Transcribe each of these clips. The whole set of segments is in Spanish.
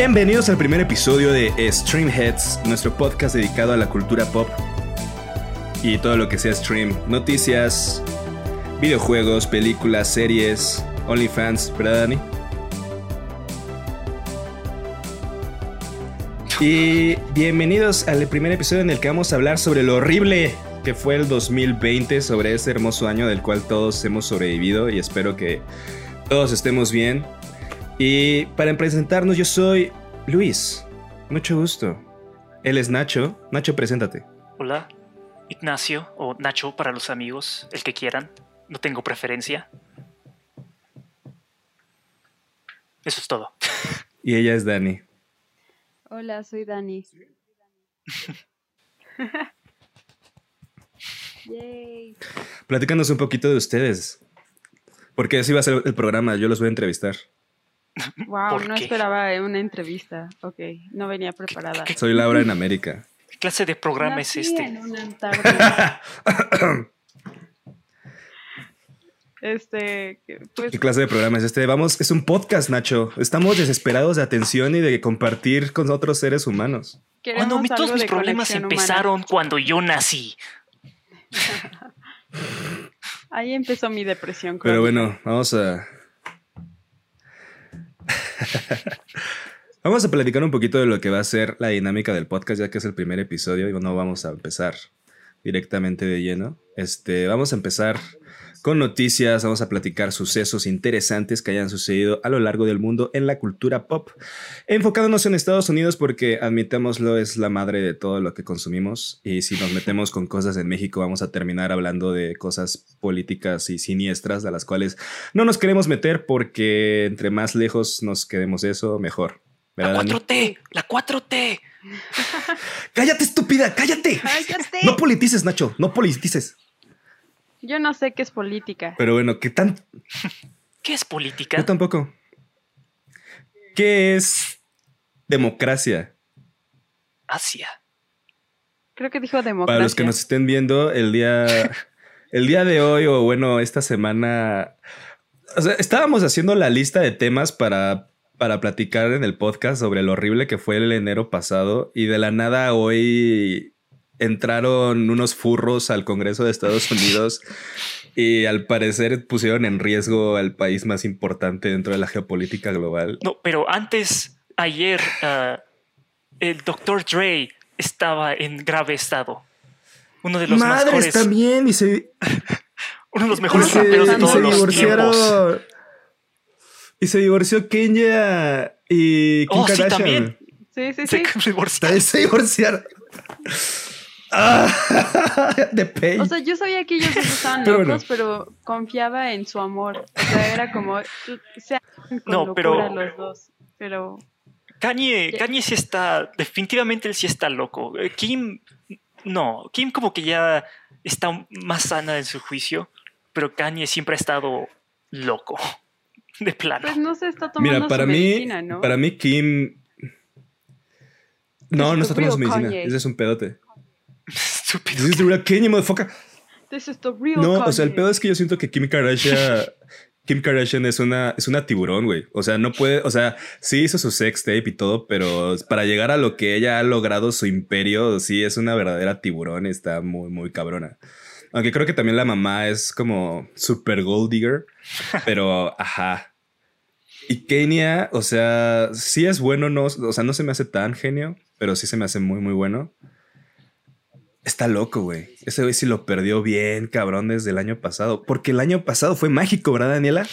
Bienvenidos al primer episodio de Streamheads, nuestro podcast dedicado a la cultura pop y todo lo que sea stream, noticias, videojuegos, películas, series, OnlyFans, ¿verdad, Dani? Y bienvenidos al primer episodio en el que vamos a hablar sobre lo horrible que fue el 2020, sobre ese hermoso año del cual todos hemos sobrevivido y espero que todos estemos bien. Y para presentarnos, yo soy Luis. Mucho gusto. Él es Nacho. Nacho, preséntate. Hola, Ignacio o Nacho para los amigos, el que quieran. No tengo preferencia. Eso es todo. Y ella es Dani. Hola, soy Dani. Yay. Platícanos un poquito de ustedes. Porque así va a ser el programa, yo los voy a entrevistar. Wow, ¿Por no qué? esperaba una entrevista. Ok, no venía preparada. ¿Qué- Soy Laura en América. ¿Qué clase de programa Nací es este? en este, pues, ¿Qué clase de programa es este? Vamos, es un podcast, Nacho. Estamos desesperados de atención y de compartir con otros seres humanos. Cuando mi- todos mis problemas humana. empezaron cuando yo nací. Ahí empezó mi depresión. Pero bueno, vamos a. vamos a platicar un poquito de lo que va a ser la dinámica del podcast, ya que es el primer episodio y no vamos a empezar directamente de lleno. Este, vamos a empezar con noticias, vamos a platicar sucesos interesantes que hayan sucedido a lo largo del mundo en la cultura pop, enfocándonos en Estados Unidos porque, admitámoslo, es la madre de todo lo que consumimos y si nos metemos con cosas en México vamos a terminar hablando de cosas políticas y siniestras a las cuales no nos queremos meter porque entre más lejos nos quedemos eso, mejor. La ¿Verdad, Dani? 4T, la 4T. ¡Cállate, estúpida! ¡Cállate! ¡Cállate! No politices, Nacho, no politices. Yo no sé qué es política. Pero bueno, ¿qué tan ¿Qué es política? Yo tampoco. ¿Qué es democracia? Asia. Creo que dijo democracia. Para los que nos estén viendo, el día, el día de hoy, o bueno, esta semana. O sea, estábamos haciendo la lista de temas para, para platicar en el podcast sobre lo horrible que fue el enero pasado. Y de la nada hoy entraron unos furros al Congreso de Estados Unidos. Y al parecer pusieron en riesgo al país más importante dentro de la geopolítica global. No, pero antes, ayer, ah, el Dr. Dre estaba en grave estado. Uno de los Madres mejores, también y se, uno de los y mejores se, raperos de y todos se los tiempos. divorciaron. Y se divorció Kenya y Kim Oh, sí, también. Sí, sí, sí. Se divorció. También se divorciaron. Ah, de pain. O sea, yo sabía que ellos dos estaban Pero locos, bueno. pero confiaba en su amor. O sea, era como, con No, pero- los dos. Pero Kanye. Kanye sí está, definitivamente él sí está loco. Eh, Kim, no, Kim como que ya está más sana en su juicio, pero Kanye siempre ha estado loco, de plano. pues no se está tomando Mira, para su mí, medicina, ¿no? para mí Kim. No, no está tomando su medicina. Kanye. Ese es un pedote. Estúpido. This is the real Kanye, motherfucker. This is the real No, o sea, el Kanye. pedo es que yo siento que Kim Kardashian. Kim Kardashian es una, es una tiburón, güey. O sea, no puede, o sea, sí hizo su sex tape y todo, pero para llegar a lo que ella ha logrado su imperio, sí es una verdadera tiburón y está muy, muy cabrona. Aunque creo que también la mamá es como super gold digger, pero ajá. Y Kenia, o sea, sí es bueno, no, o sea, no se me hace tan genio, pero sí se me hace muy, muy bueno. Está loco, güey. Ese güey sí lo perdió bien, cabrón, desde el año pasado. Porque el año pasado fue mágico, ¿verdad, Daniela?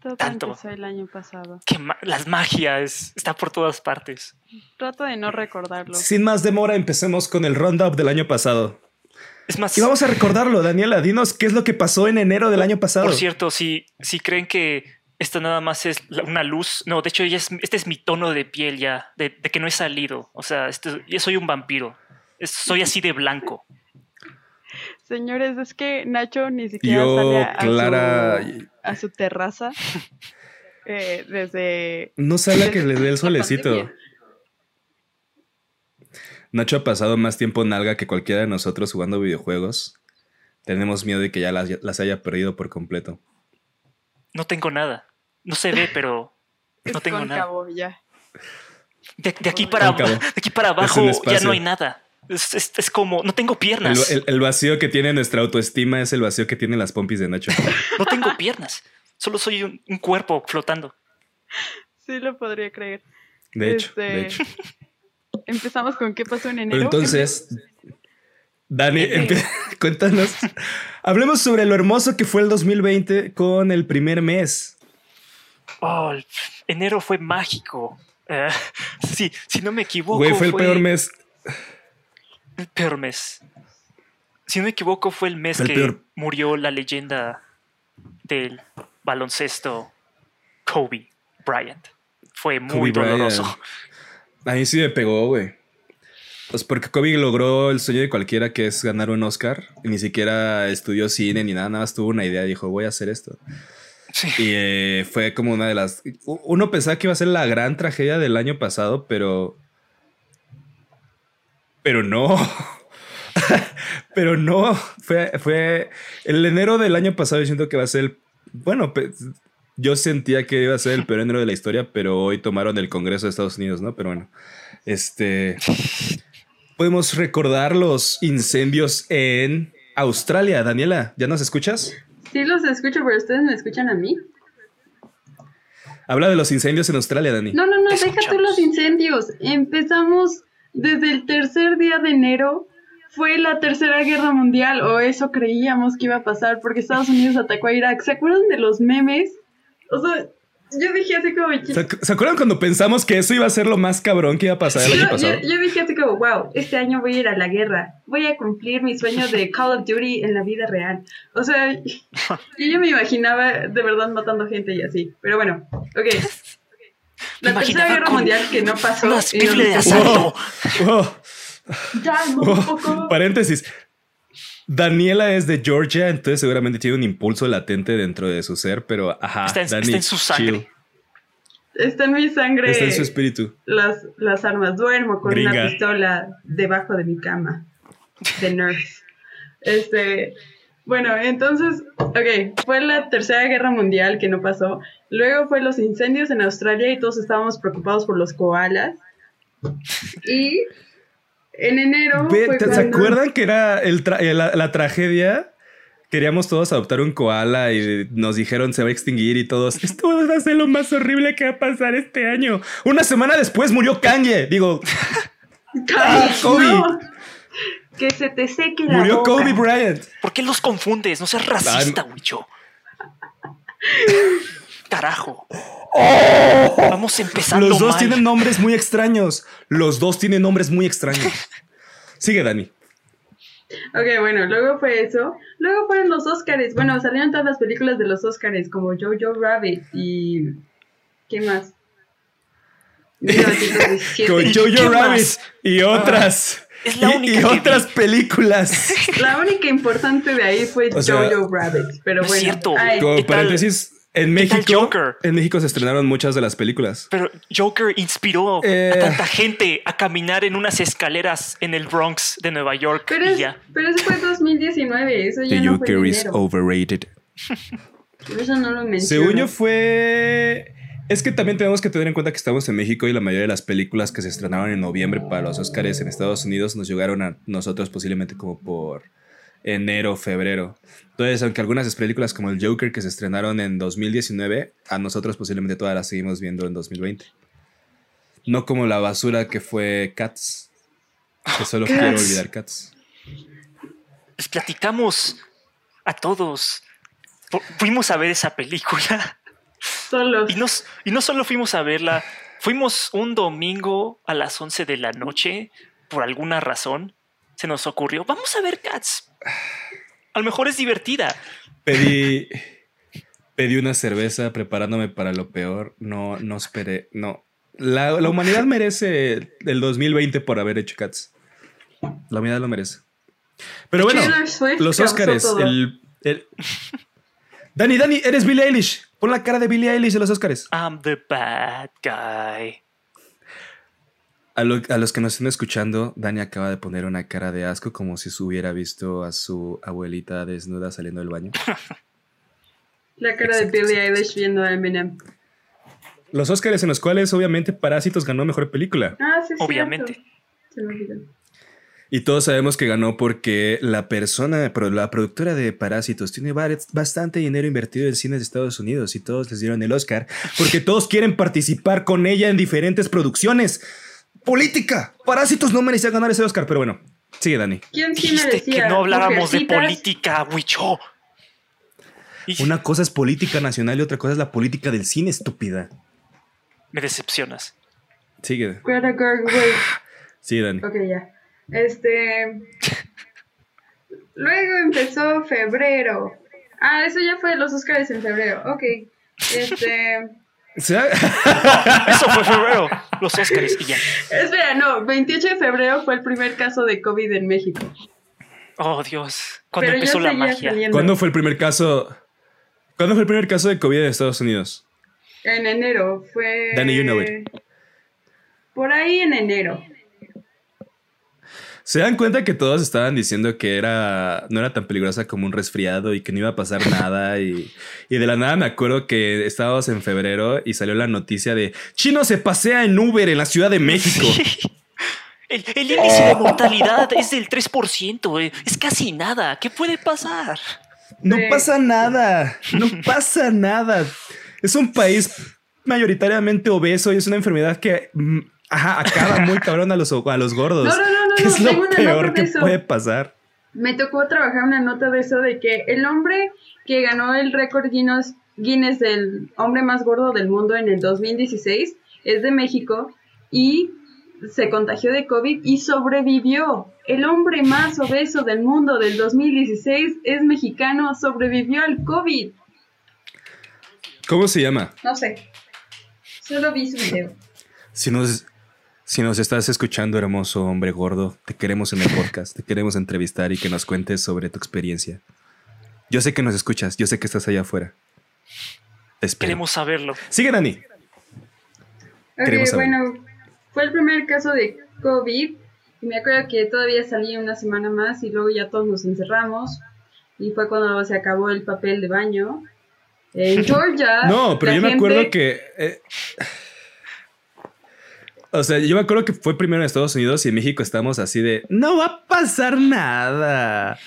Todo tanto. el año pasado. Que ma- las magias está por todas partes. Trato de no recordarlo. Sin más demora, empecemos con el roundup del año pasado. Es más, Y vamos a recordarlo, Daniela. Dinos qué es lo que pasó en enero del año pasado. por cierto, si, si creen que esto nada más es una luz, no, de hecho, ya es- este es mi tono de piel ya, de, de que no he salido. O sea, esto- yo soy un vampiro. Es- soy así de blanco. Señores, es que Nacho ni siquiera Yo, sale a, Clara, su, a su terraza eh, desde... no sale a que le dé el solecito. pandemia. Nacho ha pasado más tiempo nalga que cualquiera de nosotros jugando videojuegos. Tenemos miedo de que ya las, las haya perdido por completo. No tengo nada. No se ve, pero no Es tengo nada. ya. De, de aquí para, de aquí para abajo ya no hay nada. Es, es- es como, no tengo piernas. el- el vacío que tiene nuestra autoestima es el vacío que tienen las pompis de Nacho. No tengo piernas. Solo soy un, un cuerpo flotando. Sí lo podría creer. De hecho, Este, de hecho. Empezamos con qué pasó en enero. Pero entonces, Dani, cuéntanos. Hablemos sobre lo hermoso que fue el 2020 con el primer mes. Oh, el- enero fue mágico. Eh, sí, si no me equivoco. Güey, fue el peor mes. El peor mes. Si no me equivoco, fue el mes el que peor. murió la leyenda del baloncesto Kobe Bryant. Fue muy Kobe doloroso. Bryant. A mí sí me pegó, güey. Pues porque Kobe logró el sueño de cualquiera que es ganar un Oscar. Y ni siquiera estudió cine ni nada, nada más tuvo una idea y dijo, voy a hacer esto. Sí. Y eh, fue como una de las... Uno pensaba que iba a ser la gran tragedia del año pasado, pero... Pero no. pero no. Fue, fue... El enero del año pasado yo siento que va a ser... el- Bueno, yo sentía que iba a ser el peor enero de la historia, pero hoy tomaron el Congreso de Estados Unidos, ¿no? Pero bueno. Este... Podemos recordar los incendios en Australia. Daniela, ¿ya nos escuchas? Sí los escucho, pero ustedes me escuchan a mí. Habla de los incendios en Australia, Dani. No, no, no, deja tú los incendios. Empezamos desde el tercer día de enero. Fue la tercera guerra mundial, o eso creíamos que iba a pasar, porque Estados Unidos atacó a Irak. ¿Se acuerdan de los memes? O sea, yo dije así como... ¿Se, ac- se acuerdan cuando pensamos que eso iba a ser lo más cabrón que iba a pasar el Yo, año pasado? yo- yo dije así como, wow, este año voy a ir a la guerra, voy a cumplir mi sueño de Call of Duty en la vida real. O sea, yo ya me imaginaba de verdad matando gente y así. Pero bueno, ok. La tercera guerra mundial que no pasó. Una y rifle de asalto. Oh, Ya, no, oh, un poco. paréntesis. Daniela es de Georgia, entonces seguramente tiene un impulso latente dentro de su ser, pero ajá, Está en- Dani, está en su sangre. chill. Está en mi sangre Está en su espíritu. las, las armas. Duermo con una Gringa. pistola debajo de mi cama. De Nerf. Este. Bueno, entonces, ok, fue la tercera guerra mundial que no pasó. Luego fue los incendios en Australia y todos estábamos preocupados por los koalas. Y en enero. Ve, fue ¿te- ¿Se cuando- acuerdan que era el tra- eh, la, la tragedia? Queríamos todos adoptar un koala y nos dijeron se va a extinguir y todos. Esto va a ser lo más horrible que va a pasar este año. Una semana después murió Kanye. Digo, ¡Ay, Kobe! no! Que se te seque la murió boca. Kobe Bryant. ¿Por qué los confundes? No seas racista, Wicho. Carajo. Vamos empezando Los dos mal. tienen nombres muy extraños. Los dos tienen nombres muy extraños. Sigue, Dani. Ok, bueno, luego fue eso. Luego fueron los Oscars. Bueno, salieron todas las películas de los Oscars, como Jojo Rabbit y. ¿Qué más? 1917. Con ¿Y Jojo qué Rabbit más? y otras. Es la y- única y vi. otras películas. La única importante de ahí fue O sea, Jojo Rabbit. Pero no es bueno. cierto. ay, Como ¿Qué tal- paréntesis, en México, Joker? en México se estrenaron muchas de las películas. Pero Joker inspiró Eh. a tanta gente a caminar en unas escaleras en el Bronx de Nueva York pero, y es- ya. pero eso fue 2019. Eso ya The no fue en Joker is enero. overrated. Eso no lo menciono. Según yo fue... Es que también tenemos que tener en cuenta que estamos en México y la mayoría de las películas que se estrenaron en noviembre para los Oscars en Estados Unidos nos llegaron a nosotros posiblemente como por enero, febrero. Entonces, aunque algunas películas como el Joker que se estrenaron en 2019, a nosotros posiblemente todas las seguimos viendo en 2020. No como la basura que fue Cats. Que solo Cats. quiero olvidar Cats. Les platicamos a todos. Fu- Fuimos a ver esa película. Solos. Y no, s- y no solo fuimos a verla, fuimos un domingo a las 11 de la noche, por alguna razón, se nos ocurrió, vamos a ver Cats. A lo mejor es divertida. Pedí, pedí una cerveza preparándome para lo peor. No, no esperé. No. La, la humanidad merece el 2020 por haber hecho Cats. La humanidad lo merece. Pero bueno, los Oscars. todo. El, el- Dani, Dani, eres Billie Eilish. Pon la cara de Billie Eilish de los Oscars. I'm the bad guy. A, lo- a los que nos estén escuchando, Dani acaba de poner una cara de asco como si se hubiera visto a su abuelita desnuda saliendo del baño. La cara de Exacto, Billie Eilish viendo a Eminem. Los Oscars en los cuales obviamente Parásitos ganó mejor película. Ah, sí, Obviamente. cierto. Se me olvidó. Y todos sabemos que ganó porque la persona, la productora de Parásitos tiene bastante dinero invertido en cines de Estados Unidos y todos les dieron el Oscar porque todos quieren participar con ella en diferentes producciones. Política. Parásitos no merecía ganar ese Oscar, pero bueno. Sigue, Dani. ¿Quién sí Dijiste merecía? que no habláramos de política, Wicho. Una cosa es política nacional y otra cosa es la política del cine, estúpida. me decepcionas. Sigue. Greta Gerwig. Sigue, Dani. Ok, ya. Este. Luego empezó febrero. Ah, eso ya fue los Oscars en febrero. Ok. Este. Ha- Eso fue febrero. Los Oscars y ya. Espera, no. 28 de febrero fue el primer caso de COVID en México. Oh, Dios. Cuando empezó la magia. saliendo. ¿Cuándo fue el primer caso? ¿Cuándo fue el primer caso de COVID en Estados Unidos? En enero. Fue. Danny, you know it. Por ahí en enero. Se dan cuenta que todos estaban diciendo que era no era tan peligrosa como un resfriado y que no iba a pasar nada y, y de la nada me acuerdo que estábamos en febrero y salió la noticia de Chino se pasea en Uber en la Ciudad de México. El, el índice de mortalidad es del 3%. eh. Es casi nada. ¿Qué puede pasar? No Sí. pasa nada, no pasa nada. Es un país mayoritariamente obeso y es una enfermedad que mm, ajá, acaba muy cabrón a los, a los gordos. No, no, no, no, ¿Qué no, es lo peor que puede pasar? Me tocó trabajar una nota de eso de que el hombre que ganó el récord Guinness, Guinness del hombre más gordo del mundo en el 2016 es de México y se contagió de COVID y sobrevivió. El hombre más obeso del mundo del 2016 es mexicano, sobrevivió al COVID. ¿Cómo se llama? No sé. Solo vi su video. Si nos, si nos estás escuchando, hermoso hombre gordo, te queremos en el podcast, te queremos entrevistar y que nos cuentes sobre tu experiencia. Yo sé que nos escuchas, yo sé que estás allá afuera. Te espero. Queremos saberlo. Sigue, Dani. Ok, Queremos saber. bueno, fue el primer caso de COVID y me acuerdo que todavía salí una semana más y luego ya todos nos encerramos y fue cuando se acabó el papel de baño. En Georgia. No, pero yo me acuerdo que. eh, o sea, yo me acuerdo que fue primero en Estados Unidos y en México estamos así de. No va a pasar nada.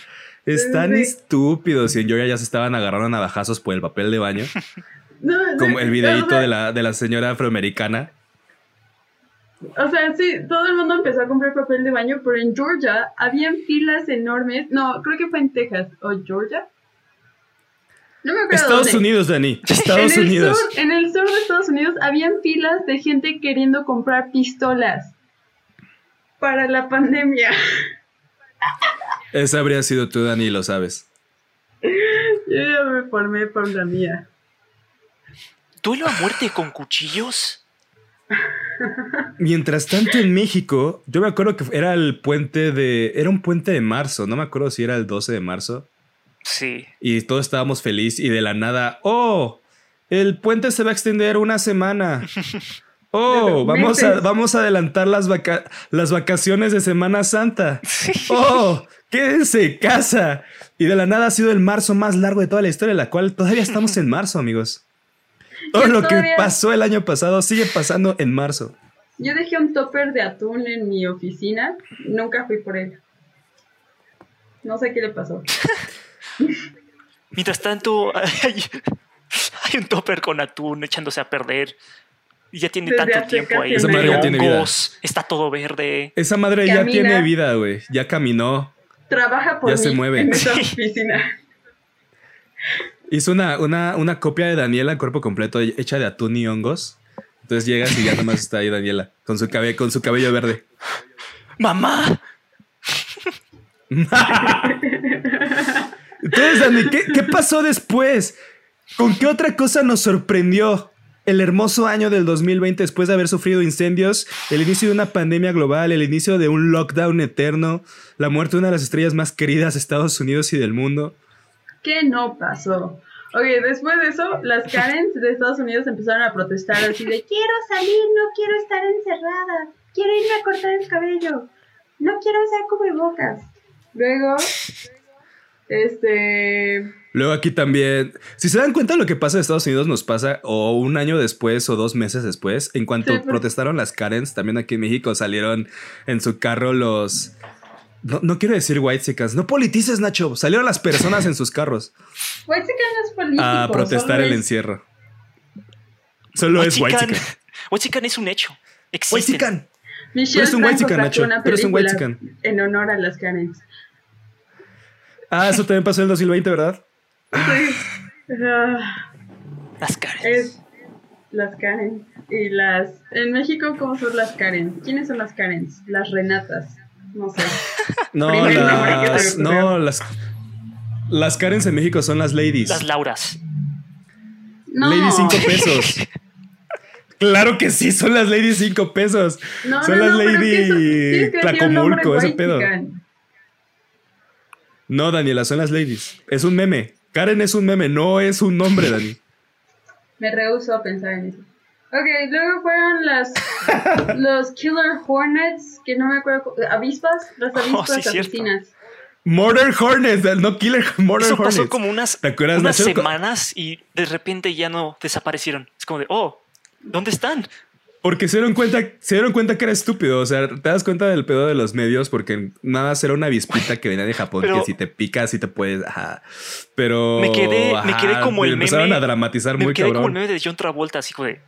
Están Sí. estúpidos. Y en Georgia ya se estaban agarrando a navajazos por el papel de baño. No, Como el videíto de la, de la señora afroamericana. O sea, sí, todo el mundo empezó a comprar papel de baño, pero en Georgia habían filas enormes. No, creo que fue en Texas o Georgia. No me acuerdo. Estados dónde. Unidos, Dani. Estados en el Unidos. Sur, en el sur de Estados Unidos habían filas de gente queriendo comprar pistolas para la pandemia. Esa habría sido tú, Dani, lo sabes. Yo ya me formé por la mía. ¿Duelo a muerte con cuchillos? Mientras tanto, en México, yo me acuerdo que era el puente de. Era un puente de marzo. No me acuerdo si era el 12 de marzo. Sí. Y todos estábamos felices y de la nada, ¡oh! El puente se va a extender una semana. ¡Oh! Vamos a, vamos a adelantar las, vaca- las vacaciones de Semana Santa. ¡Oh! ¡Quédense en casa! Y de la nada ha sido el marzo más largo de toda la historia, la cual todavía estamos en marzo, amigos. Todo Yo lo que pasó el año pasado sigue pasando en marzo. Yo dejé un topper de atún en mi oficina. Nunca fui por él. No sé qué le pasó. Mientras tanto, hay, hay un topper con atún echándose a perder. Y ya tiene Desde tanto tiempo ahí. Esa madre ya tiene vida. hongos, Está todo verde. Esa madre ya tiene vida, güey. Ya caminó. Trabaja por Ya mí se mueve. en esa oficina. Hizo una, una, una copia de Daniela cuerpo completo hecha de atún y hongos. Entonces llegas y ya nomás está ahí Daniela con su, cabe- con su cabello verde. ¡Mamá! Entonces, Dani, ¿qué, qué pasó después? ¿Con qué otra cosa nos sorprendió el hermoso año del 2020 después de haber sufrido incendios, el inicio de una pandemia global, el inicio de un lockdown eterno, la muerte de una de las estrellas más queridas de Estados Unidos y del mundo? ¿Qué no pasó? Ok, después de eso, las Karens de Estados Unidos empezaron a protestar así de quiero salir, no quiero estar encerrada, quiero irme a cortar el cabello, no quiero usar cubrebocas. Luego Este. Luego aquí también, si se dan cuenta lo que pasa en Estados Unidos nos pasa o un año después o dos meses después, en cuanto Sí, protestaron las Karens, también aquí en México salieron en su carro los... No, no quiero decir white no politices Nacho, salieron las personas en sus carros White no es político. a protestar el es- encierro. Solo es white Whitezican- Whitezican es un hecho. Existe. White Michelle eres un Franco Nacho, tú eres un whitezican. En honor a las Karens. Ah, eso también pasó en el 2020, ¿verdad? Sí. Las es las Karen. Y las. En México, ¿cómo son las Karen? ¿Quiénes son las Karens? Las Renatas. No sé. No, las, no, las, las Karens en México son las ladies. Las Lauras. No. Lady 5 pesos. claro que sí, son las Lady 5 pesos. No, son no, las nombre Tlacomulco, ese pedo. No, Daniela, son las ladies. Es un meme. Karen es un meme, no es un nombre, Dani. Me rehuso a pensar en eso. Ok, luego fueron las los Killer Hornets, que no me acuerdo, avispas, las Oh, avispas sí, cierto. asesinas. Murder Hornets, no Killer, Murder Eso Hornets. pasó como unas, ¿Te acuerdas, unas semanas y de repente ya no desaparecieron. Es como de, oh, ¿dónde están? Porque se dieron cuenta, se dieron cuenta que era estúpido. O sea, te das cuenta del pedo de los medios porque nada más era una avispita que venía de Japón Pero- que si te picas sí te puedes. Ajá. Pero. Me quedé, me ajá, quedé como el empezaron meme. a dramatizar me muy quedé como el meme de John Travolta, así como de.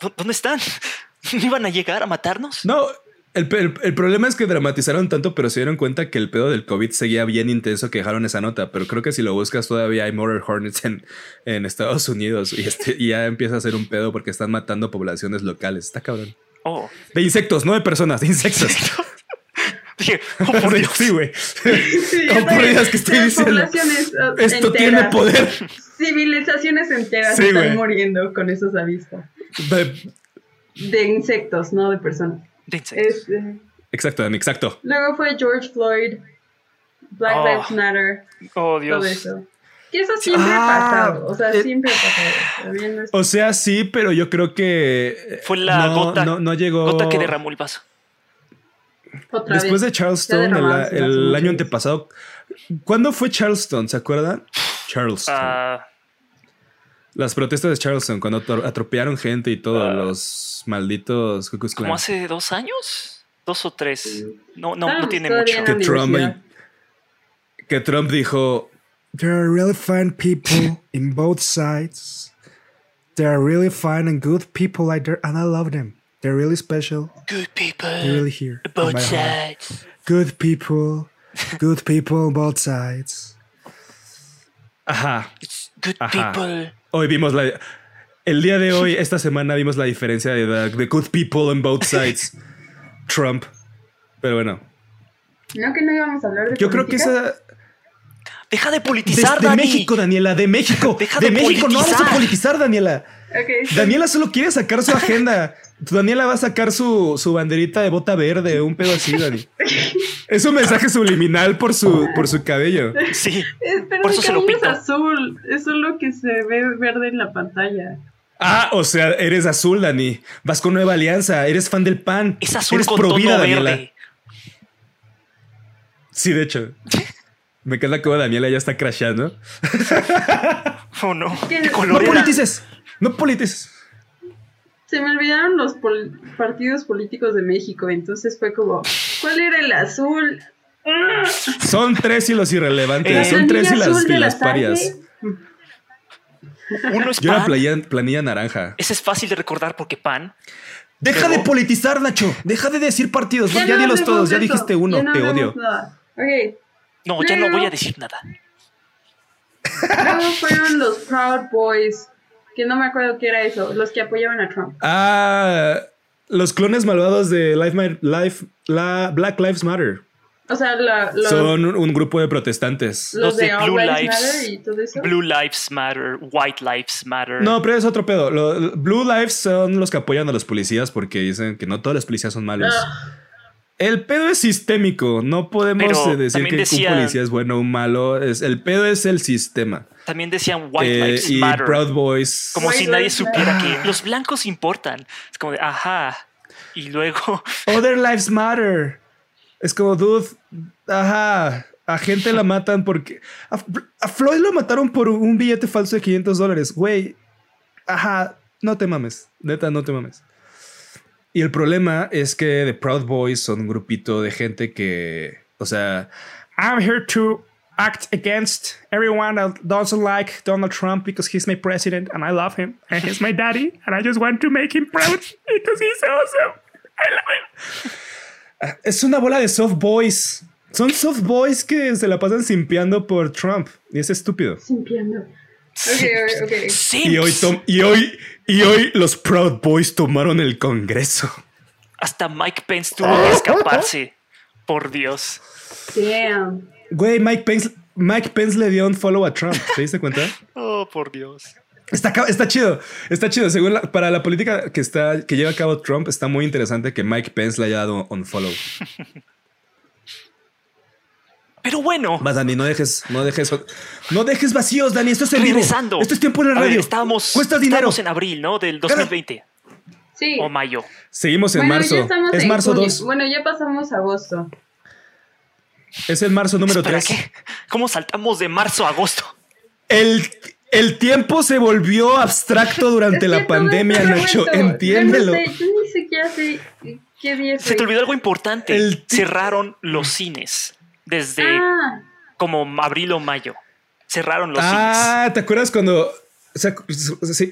"¿Dó- ¿Dónde están? ¿No iban a llegar a matarnos? No, el, pe- el- el problema es que dramatizaron tanto, pero se dieron cuenta que el pedo del COVID seguía bien intenso que dejaron esa nota. Pero creo que si lo buscas, todavía hay Murder Hornets en, en Estados Unidos y, este, y ya empieza a ser un pedo porque están matando poblaciones locales. Está cabrón. Oh. De insectos, no de personas, de insectos. Dije, oh, por Dios. sí, güey. Sí, ¿Cómo ya por Dios que estoy diciendo? Esto enteras, tiene poder. Civilizaciones enteras Sí, están muriendo con esos avispas. De- De insectos, no de personas. De insectos. Este, Exacto, Dani, exacto. luego fue George Floyd, Black Oh. Lives Matter, Oh, todo Dios. eso. Que eso siempre Ah, ha pasado, o sea, eh, siempre ha pasado. También no es- O sea, sí, pero yo creo que eh, Fue la no, gota, no, no llegó. gota que derramó el vaso. otra Después vez. de Charleston, el, año antepasado. ¿Cuándo fue Charleston? ¿Se acuerdan? Charleston. Ah, Las protestas de Charleston, cuando atro- atropellaron gente y todo, Ah. los malditos Ku Klux Klan. ¿Como hace dos años? ¿Dos o tres? No, no, no Estábamos tiene mucho. Que Trump, que Trump dijo: There are really fine people in both sides. There are really fine and good people out there, and I love them. They're really special. Good people. They're really here. Both heart. sides. Good people. Good people on both sides. Ajá. It's good Ajá. people. Hoy vimos la. El día de hoy, esta semana, vimos la diferencia de the, the good people on both sides. Trump. Pero bueno, No, que no íbamos a hablar de yo creo que esa. Deja de De, politizar, de Dani. México, Daniela, de México. Deja de, de México, no vamos a politizar. politizar, Daniela. Daniela solo quiere sacar su agenda. Daniela va a sacar su, su banderita de bota verde, un pedo así, Dani. Es un mensaje subliminal por su, por su cabello. Sí. Pero Por eso se lo cabello es azul, es solo que se ve verde en la pantalla. Ah, o sea, eres azul, Dani. Vas con Nueva Alianza, eres fan del PAN. Es azul eres con pro tono vida, Daniela. verde. Sí, de hecho. Me encanta cómo Daniela ya está crashando. Oh, no. ¿Qué? ¿Qué No color politices. No politices. Se me olvidaron los pol- partidos políticos de México, entonces fue como, ¿cuál era el azul? Son tres y los irrelevantes. Eh, Son ¿La tres y las, y la las parias. Uno es Yo era pan. planilla, planilla naranja. Ese es fácil de recordar porque pan. Deja de politizar, Nacho. Deja de decir partidos. Ya, no dilos hablemos todos. Ya dijiste uno. ya no Te odio. nada. Ok, No, ya no voy a decir nada. luego fueron los Proud Boys, que no me acuerdo qué era eso, los que apoyaban a Trump. Ah, los clones malvados de Life, Life- la Black Lives Matter. O sea, la- los, Son un, grupo de protestantes. los los de Blue Lives Lives. Matter y todo eso. Blue Lives Matter, White Lives Matter. No, pero es otro pedo. Lo- Blue Lives son los que apoyan a los policías porque dicen que no todos los policías son malos. Ah, El pedo es sistémico. No podemos Pero eh, decir que decían- un policía es bueno o un malo. Es, el pedo es el sistema. También decían White Eh, Lives y Matter. Proud Boys. Como White si nadie Lives supiera Matter. que los blancos importan. Es como de, ajá. Y luego, Other Lives Matter. Es como, dude, ajá. A gente la matan porque. A, a Floyd lo mataron por un billete falso de 500 dólares. Güey. Ajá. No te mames. Neta, no te mames. Y el problema es que The Proud Boys son un grupito de gente que. O sea. I'm here to act against everyone that doesn't like Donald Trump because he's my president and I love him and he's my daddy and I just want to make him proud because he's awesome. I love him. Ah, Es una bola de soft boys. Son soft boys que se la pasan simpeando por Trump. Y es estúpido. Simpiando. Ok, ok. Simps. Y hoy, y, hoy, y hoy los Proud Boys tomaron el Congreso. Hasta Mike Pence tuvo que escaparse. Por Dios. Damn. Güey, Mike Pence, Mike Pence le dio un follow a Trump. ¿Te diste cuenta? Oh, por Dios. Está, está chido, está chido. Según la- para la política que, está, que lleva a cabo Trump, está muy interesante que Mike Pence le haya dado un follow. Pero bueno, Vas, Dani, no dejes, no dejes, no dejes vacíos, Dani. Esto es en vivo. regresando. Esto es tiempo en ver, radio. estábamos, Cuesta dinero. estábamos en abril, ¿no? Del 2020 Sí. o mayo. Seguimos en bueno, marzo. ya estamos Es en marzo junio. 2. Bueno, ya pasamos agosto. Es el marzo número ¿Para 3. qué? ¿Cómo saltamos de marzo a agosto? El, el tiempo se volvió abstracto durante Es la pandemia, Nacho. Entiéndelo. Yo, no sé, yo ni siquiera sé qué día Se te olvidó algo importante. El Cerraron los cines desde Ah, como abril o mayo. Cerraron los Ah, ¿te acuerdas cuando... ¿Se, ac- sí.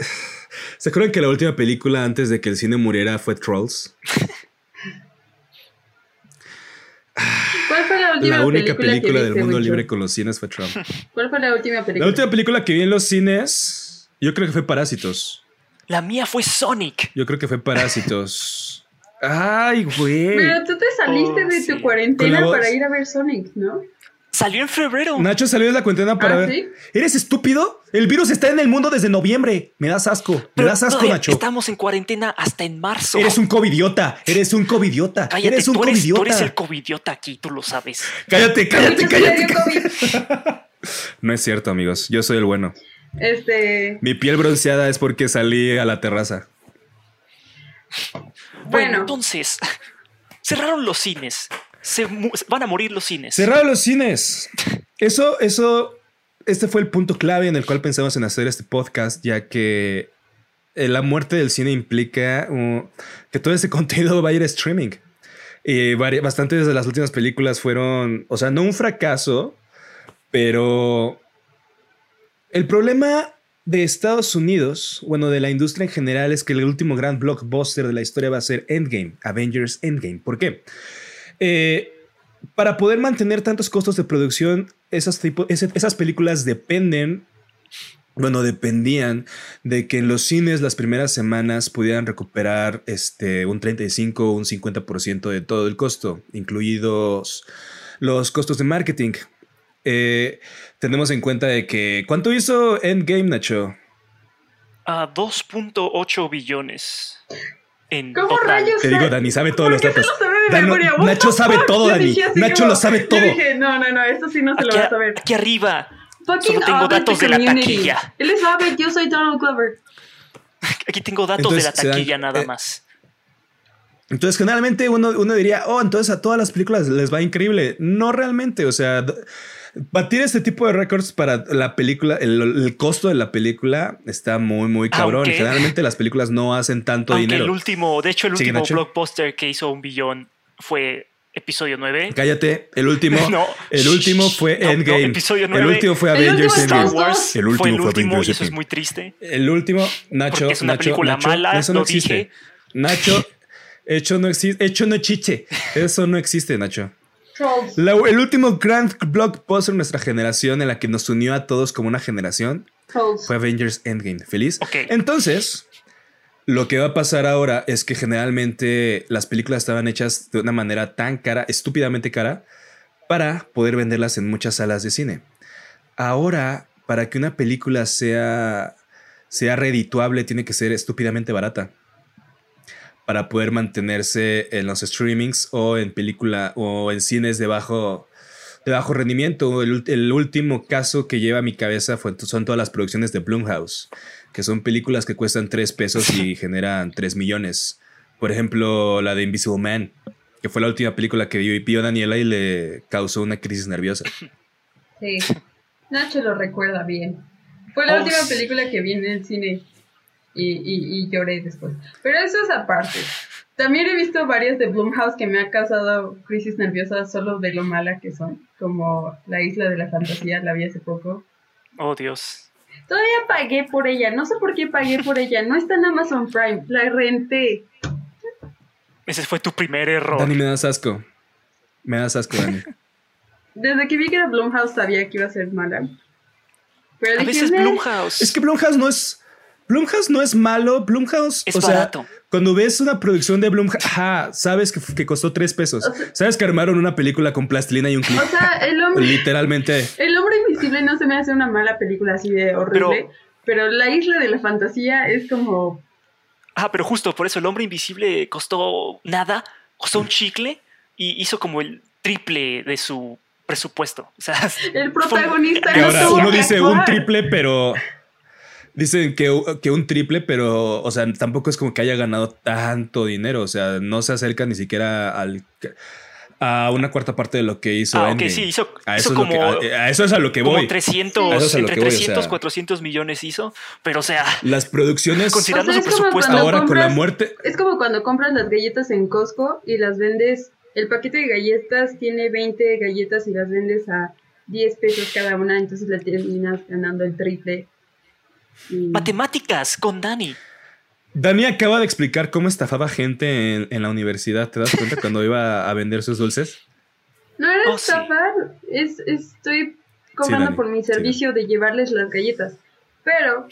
¿Se acuerdan que la última película antes de que el cine muriera fue Trolls? ¿cuál fue la última La única película, del mundo libre con los cines fue Trump. ¿Cuál fue la última película? La última película que vi en los cines, yo creo que fue Parásitos. La mía fue Sonic. Yo creo que fue Parásitos. Ay, güey. Pero tú te saliste Oh, de sí. tu cuarentena para ir a ver Sonic, ¿no? Salió en febrero. Nacho salió de la cuarentena para ¿Ah, ver. sí? ¿Eres estúpido? El virus está en el mundo desde noviembre. Me das asco. Me Pero das asco, Nacho. Estamos en cuarentena hasta en marzo. Eres un covidiota. Eres un covidiota. Cállate, eres un tú, eres, tú covidiota. eres el covidiota aquí, tú lo sabes. Cállate, cállate, cállate. COVID. No es cierto, amigos. Yo soy el bueno. Este, Mi piel bronceada es porque salí a la terraza. Bueno, Bueno. entonces, cerraron los cines. Se van a morir los cines. Cerraron los cines. Eso, eso, este fue el punto clave en el cual pensamos en hacer este podcast, ya que eh, la muerte del cine implica que todo ese contenido va a ir a streaming. Y bastantes de las últimas películas fueron, o sea, no un fracaso, pero el problema de Estados Unidos, bueno, de la industria en general, es que el último gran blockbuster de la historia va a ser Endgame, Avengers Endgame. ¿Por qué? Eh, para poder mantener tantos costos de producción, esas, películas dependen, bueno, dependían de que en los cines las primeras semanas pudieran recuperar este, un 35 o un 50% de todo el costo, incluidos los costos de marketing. Eh, tenemos en cuenta de que... ¿Cuánto hizo Endgame, Nacho? A 2.8 billones. En ¿Cómo total. rayos? Te digo, Dani, sabe todos ¿Por los datos. lo sabe de Dan- memoria? What Nacho sabe todo, Dani. Nacho como- lo sabe yo todo. dije, no, no, no, esto sí no se lo Aquí, va a saber. aquí arriba. Fucking Solo tengo datos de la Community. taquilla. Él sabe, yo soy Donald Glover. Aquí tengo datos Entonces, de la se dan- taquilla nada eh, más. Entonces, generalmente uno, uno diría, oh, entonces a todas las películas les va increíble. No realmente, o sea, batir este tipo de récords para la película, el, el costo de la película está muy, muy cabrón. Aunque- Generalmente las películas no hacen tanto Aunque dinero. el último, de hecho, el último blockbuster que hizo un billón fue episodio 9. Cállate, el último, No. el último fue No, no, Endgame. episodio el nueve. último fue El Avengers último Endgame. Star Wars. El fue último el fue último Avengers y eso es muy triste. El último, Nacho, Porque es una Nacho, película Nacho, mala, eso no lo existe. dije. Nacho, hecho no existe, hecho no chiche. Eso no existe, Nacho. Trolls. La- el último grand blockbuster de nuestra generación en la que nos unió a todos como una generación Trolls. fue Avengers Endgame. ¿Feliz? Ok. Entonces, lo que va a pasar ahora es que generalmente las películas estaban hechas de una manera tan cara, estúpidamente cara, para poder venderlas en muchas salas de cine. Ahora, para que una película sea, sea redituable, tiene que ser estúpidamente barata. Para poder mantenerse en los streamings o en película o en cines de bajo, de bajo rendimiento. El, el último caso que lleva a mi cabeza fue, son todas las producciones de Blumhouse, que son películas que cuestan 3 pesos y generan 3 millones. Por ejemplo, la de Invisible Man. que fue la última película que vio y vio Daniela y le causó una crisis nerviosa. Sí. Nacho lo recuerda bien. Fue la Oh, última sí. película que vi en el cine y, y, y lloré después. Pero eso es aparte. También he visto varias de Blumhouse que me ha causado crisis nerviosas solo de lo mala que son, como La Isla de la Fantasía, la vi hace poco. Oh, Dios. Todavía pagué por ella, no sé por qué pagué por ella, no está en Amazon Prime, la renté. Ese fue tu primer error. Dani, me das asco. Me das asco, Dani. Desde que vi que era Blumhouse sabía que iba a ser mala. Pero A dije, veces. Blumhouse Es que Blumhouse no es. Blumhouse no es malo. Blumhouse. es o sea, barato. cuando ves una producción de Blumhouse, ajá, sabes que, que costó tres pesos. O sea- sabes que armaron una película con plastilina y un clip. O sea, el hombre, Literalmente. el hombre invisible no se me hace una mala película así de horrible, pero, la isla de la fantasía es como Ah, pero justo por eso el hombre invisible costó nada, costó un chicle y hizo como el triple de su presupuesto. O sea, el protagonista no ahora uno dice un triple, pero. Dicen que, que un triple, pero, o sea, tampoco es como que haya ganado tanto dinero. O sea, no se acerca ni siquiera al, a una cuarta parte de lo que hizo. ah, ok, Endgame. sí, hizo, a, hizo eso es lo como, que, a, a eso es a lo que como voy. 300, A eso es a lo entre que voy, o 300, sea. 400 millones hizo, pero o sea, Las producciones considerando O sea, su es como presupuesto, ahora con la compras- muerte. Es como cuando compras las galletas en Costco y las vendes, el paquete de galletas tiene 20 galletas y las vendes a 10 pesos cada una, entonces le terminas ganando el triple. Y- matemáticas con Dani. Dani acaba de explicar cómo estafaba gente en, en la universidad. ¿Te das cuenta cuando iba a vender sus dulces? No era Oh, sí. estafar, es, estoy cobrando por mi sí, servicio de llevarles las galletas, pero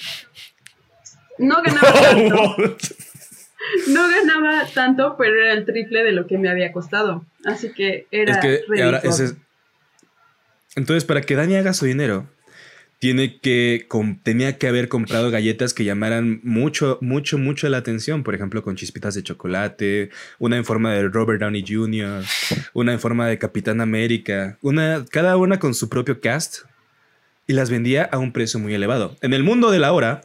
no ganaba tanto, no ganaba tanto, pero era el triple de lo que me había costado, así que era es que ahora redituable. ese es- Entonces, para que Dani haga su dinero, tiene que tenía que haber comprado galletas que llamaran mucho, mucho, mucho la atención. Por ejemplo, con chispitas de chocolate, una en forma de Robert Downey Jr., una en forma de Capitán América, una, cada una con su propio cast y las vendía a un precio muy elevado. En el mundo de la hora,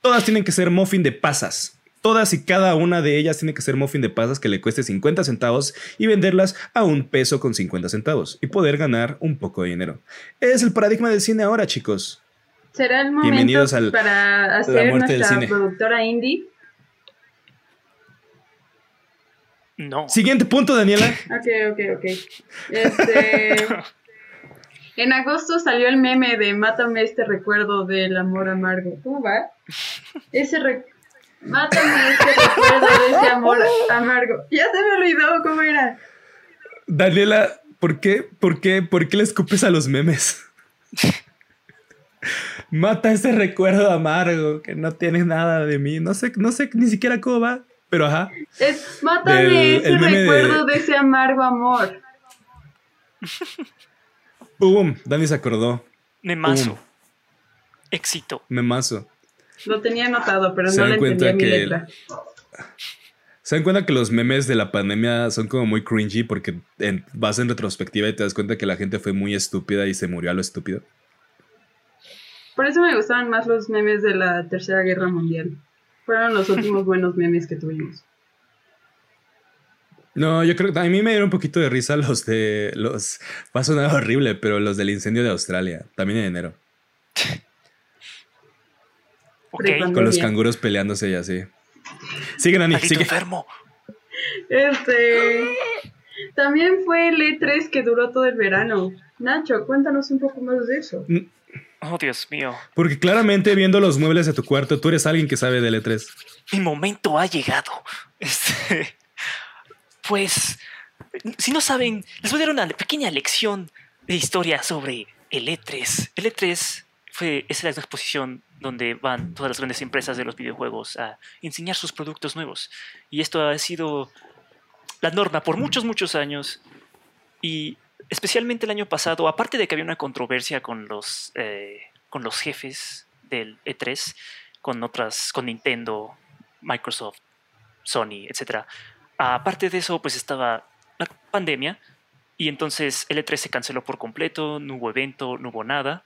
todas tienen que ser muffin de pasas. Todas y cada una de ellas tiene que ser muffin de pasas que le cueste 50 centavos y venderlas a un peso con 50 centavos y poder ganar un poco de dinero. Es el paradigma del cine ahora, chicos. Será el momento Bienvenidos al- para hacer muerte del nuestra cine. productora indie. No. Siguiente punto, Daniela. Ok, ok, ok. Este, en agosto salió el meme de Mátame este recuerdo del amor amargo. ¿Cómo va? Ese re- Mátame este recuerdo de ese amor amargo. Ya se me olvidó cómo era. Daniela, ¿por qué, por qué, por qué le escupes a los memes? Mata ese recuerdo amargo que no tienes nada de mí. No sé, no sé ni siquiera cómo va, pero ajá. Es Mátame Del- ese el meme de- recuerdo de... ese amargo amor. ¡Pum! Dani se acordó. Memazo. Éxito. Memazo. Lo tenía anotado, pero no le entendía mi que- letra. ¿Se dan cuenta que los memes de la pandemia son como muy cringy porque en- vas en retrospectiva y te das cuenta que la gente fue muy estúpida y se murió a lo estúpido? Por eso me gustaban más los memes de la Tercera Guerra Mundial. Fueron los últimos buenos memes que tuvimos. No, yo creo que a mí me dieron un poquito de risa los de los. Va a sonar horrible, pero los del incendio de Australia, también en enero, Con los canguros peleándose y así. Sigue, Maldito sigue. enfermo. Este. También fue el E3 que duró todo el verano. Nacho, cuéntanos un poco más de eso. Oh, Dios mío. Porque claramente viendo los muebles de tu cuarto, tú eres alguien que sabe de L3. Mi momento ha llegado. Este, pues, si no saben, les voy a dar una pequeña lección de historia sobre el E3. El E3 fue, es la exposición donde van todas las grandes empresas de los videojuegos a enseñar sus productos nuevos. Y esto ha sido la norma por muchos, muchos años. Y especialmente el año pasado, aparte de que había una controversia con los, eh, con los jefes del E3, con otras, con Nintendo, Microsoft, Sony, etc. Aparte de eso, pues estaba la pandemia y entonces el E3 se canceló por completo, no hubo evento, no hubo nada.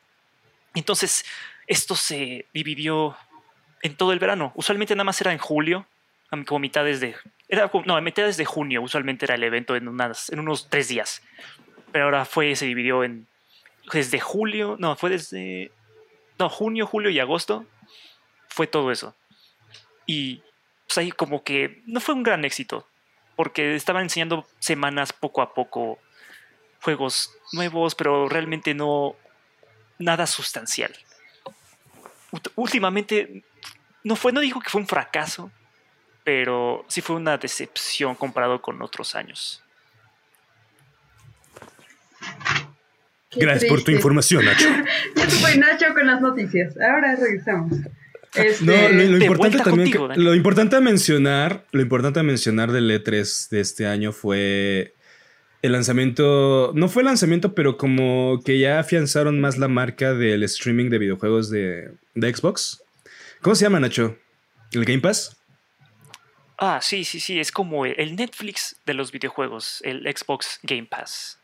Entonces, esto se dividió en todo el verano. Usualmente nada más era en julio como mitades de... Era, no, a mitades de junio usualmente era el evento en, unas, en unos tres días. Pero ahora fue, se dividió en... Desde julio, no, fue desde... No, junio, julio y agosto. Fue todo eso. Y pues ahí como que no fue un gran éxito. Porque estaban enseñando semanas poco a poco juegos nuevos, pero realmente no nada sustancial. Últimamente no fue, no digo que fue un fracaso, pero sí fue una decepción comparado con otros años. Qué Gracias por tu información, Nacho. Eso fue Nacho con las noticias. Ahora regresamos. Este, No, lo, importante también, contigo, que- Dani. lo importante a mencionar, lo importante a mencionar del E3 de este año fue el lanzamiento, no fue el lanzamiento, pero como que ya afianzaron más la marca del streaming de videojuegos de, de Xbox. ¿Cómo se llama, Nacho? ¿El Game Pass? Ah, sí, sí, sí, es como el Netflix de los videojuegos, el Xbox Game Pass.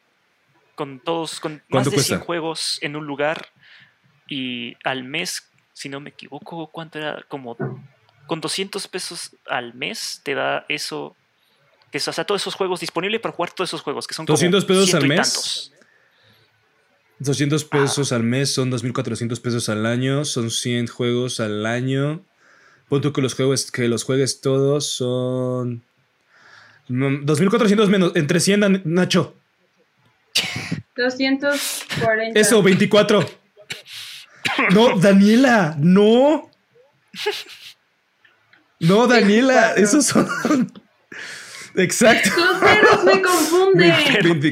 Con todos, con más ¿Cuánto de 100 cuesta? juegos en un lugar y al mes, si no me equivoco, ¿cuánto era? Como con 200 pesos al mes te da eso. Que es, o sea, todos esos juegos disponibles para jugar todos esos juegos, que son como 200 pesos al mes. tantos. 200 pesos al mes son 2.400 pesos al año, son 100 juegos al año. Punto que los juegos que los juegues todos son mm, 2.400 menos entre 100 Dan- Nacho. 240. Eso 24. No, Daniela, no. No, Daniela, 24. esos son Exacto. Los perros me confunden. 20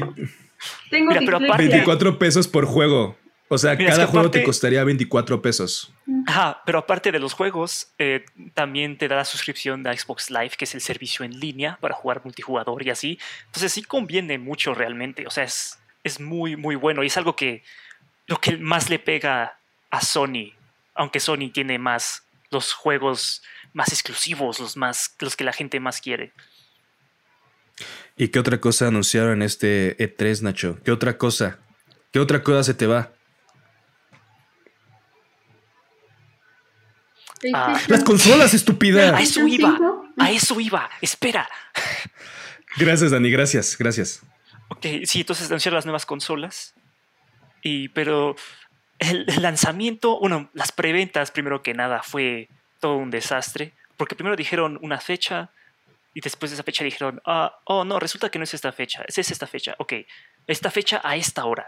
Tengo Mira, pero dislexia. aparte- 24 pesos por juego. O sea, Mira, es cada que juego te costaría 24 pesos. Ajá, pero aparte de los juegos, eh, también te da la suscripción de Xbox Live, que es el servicio en línea para jugar multijugador y así. Entonces sí conviene mucho realmente. O sea, es, es muy, muy bueno. Y es algo que lo que más le pega a Sony, aunque Sony tiene más los juegos más exclusivos, los más, los que la gente más quiere. ¿Y qué otra cosa anunciaron en este E3, Nacho? ¿Qué otra cosa? ¿Qué otra cosa se te va? Ah, Las consolas, estúpida. A eso iba, 5? a eso iba. Espera. Gracias, Dani, gracias, gracias. Ok, sí, entonces anunciaron las nuevas consolas. Y, pero el, el lanzamiento, bueno, las preventas, primero que nada, fue todo un desastre. Porque primero dijeron una fecha y después de esa fecha dijeron, ah, oh, no, resulta que no es esta fecha, es esta fecha. Ok, esta fecha a esta hora.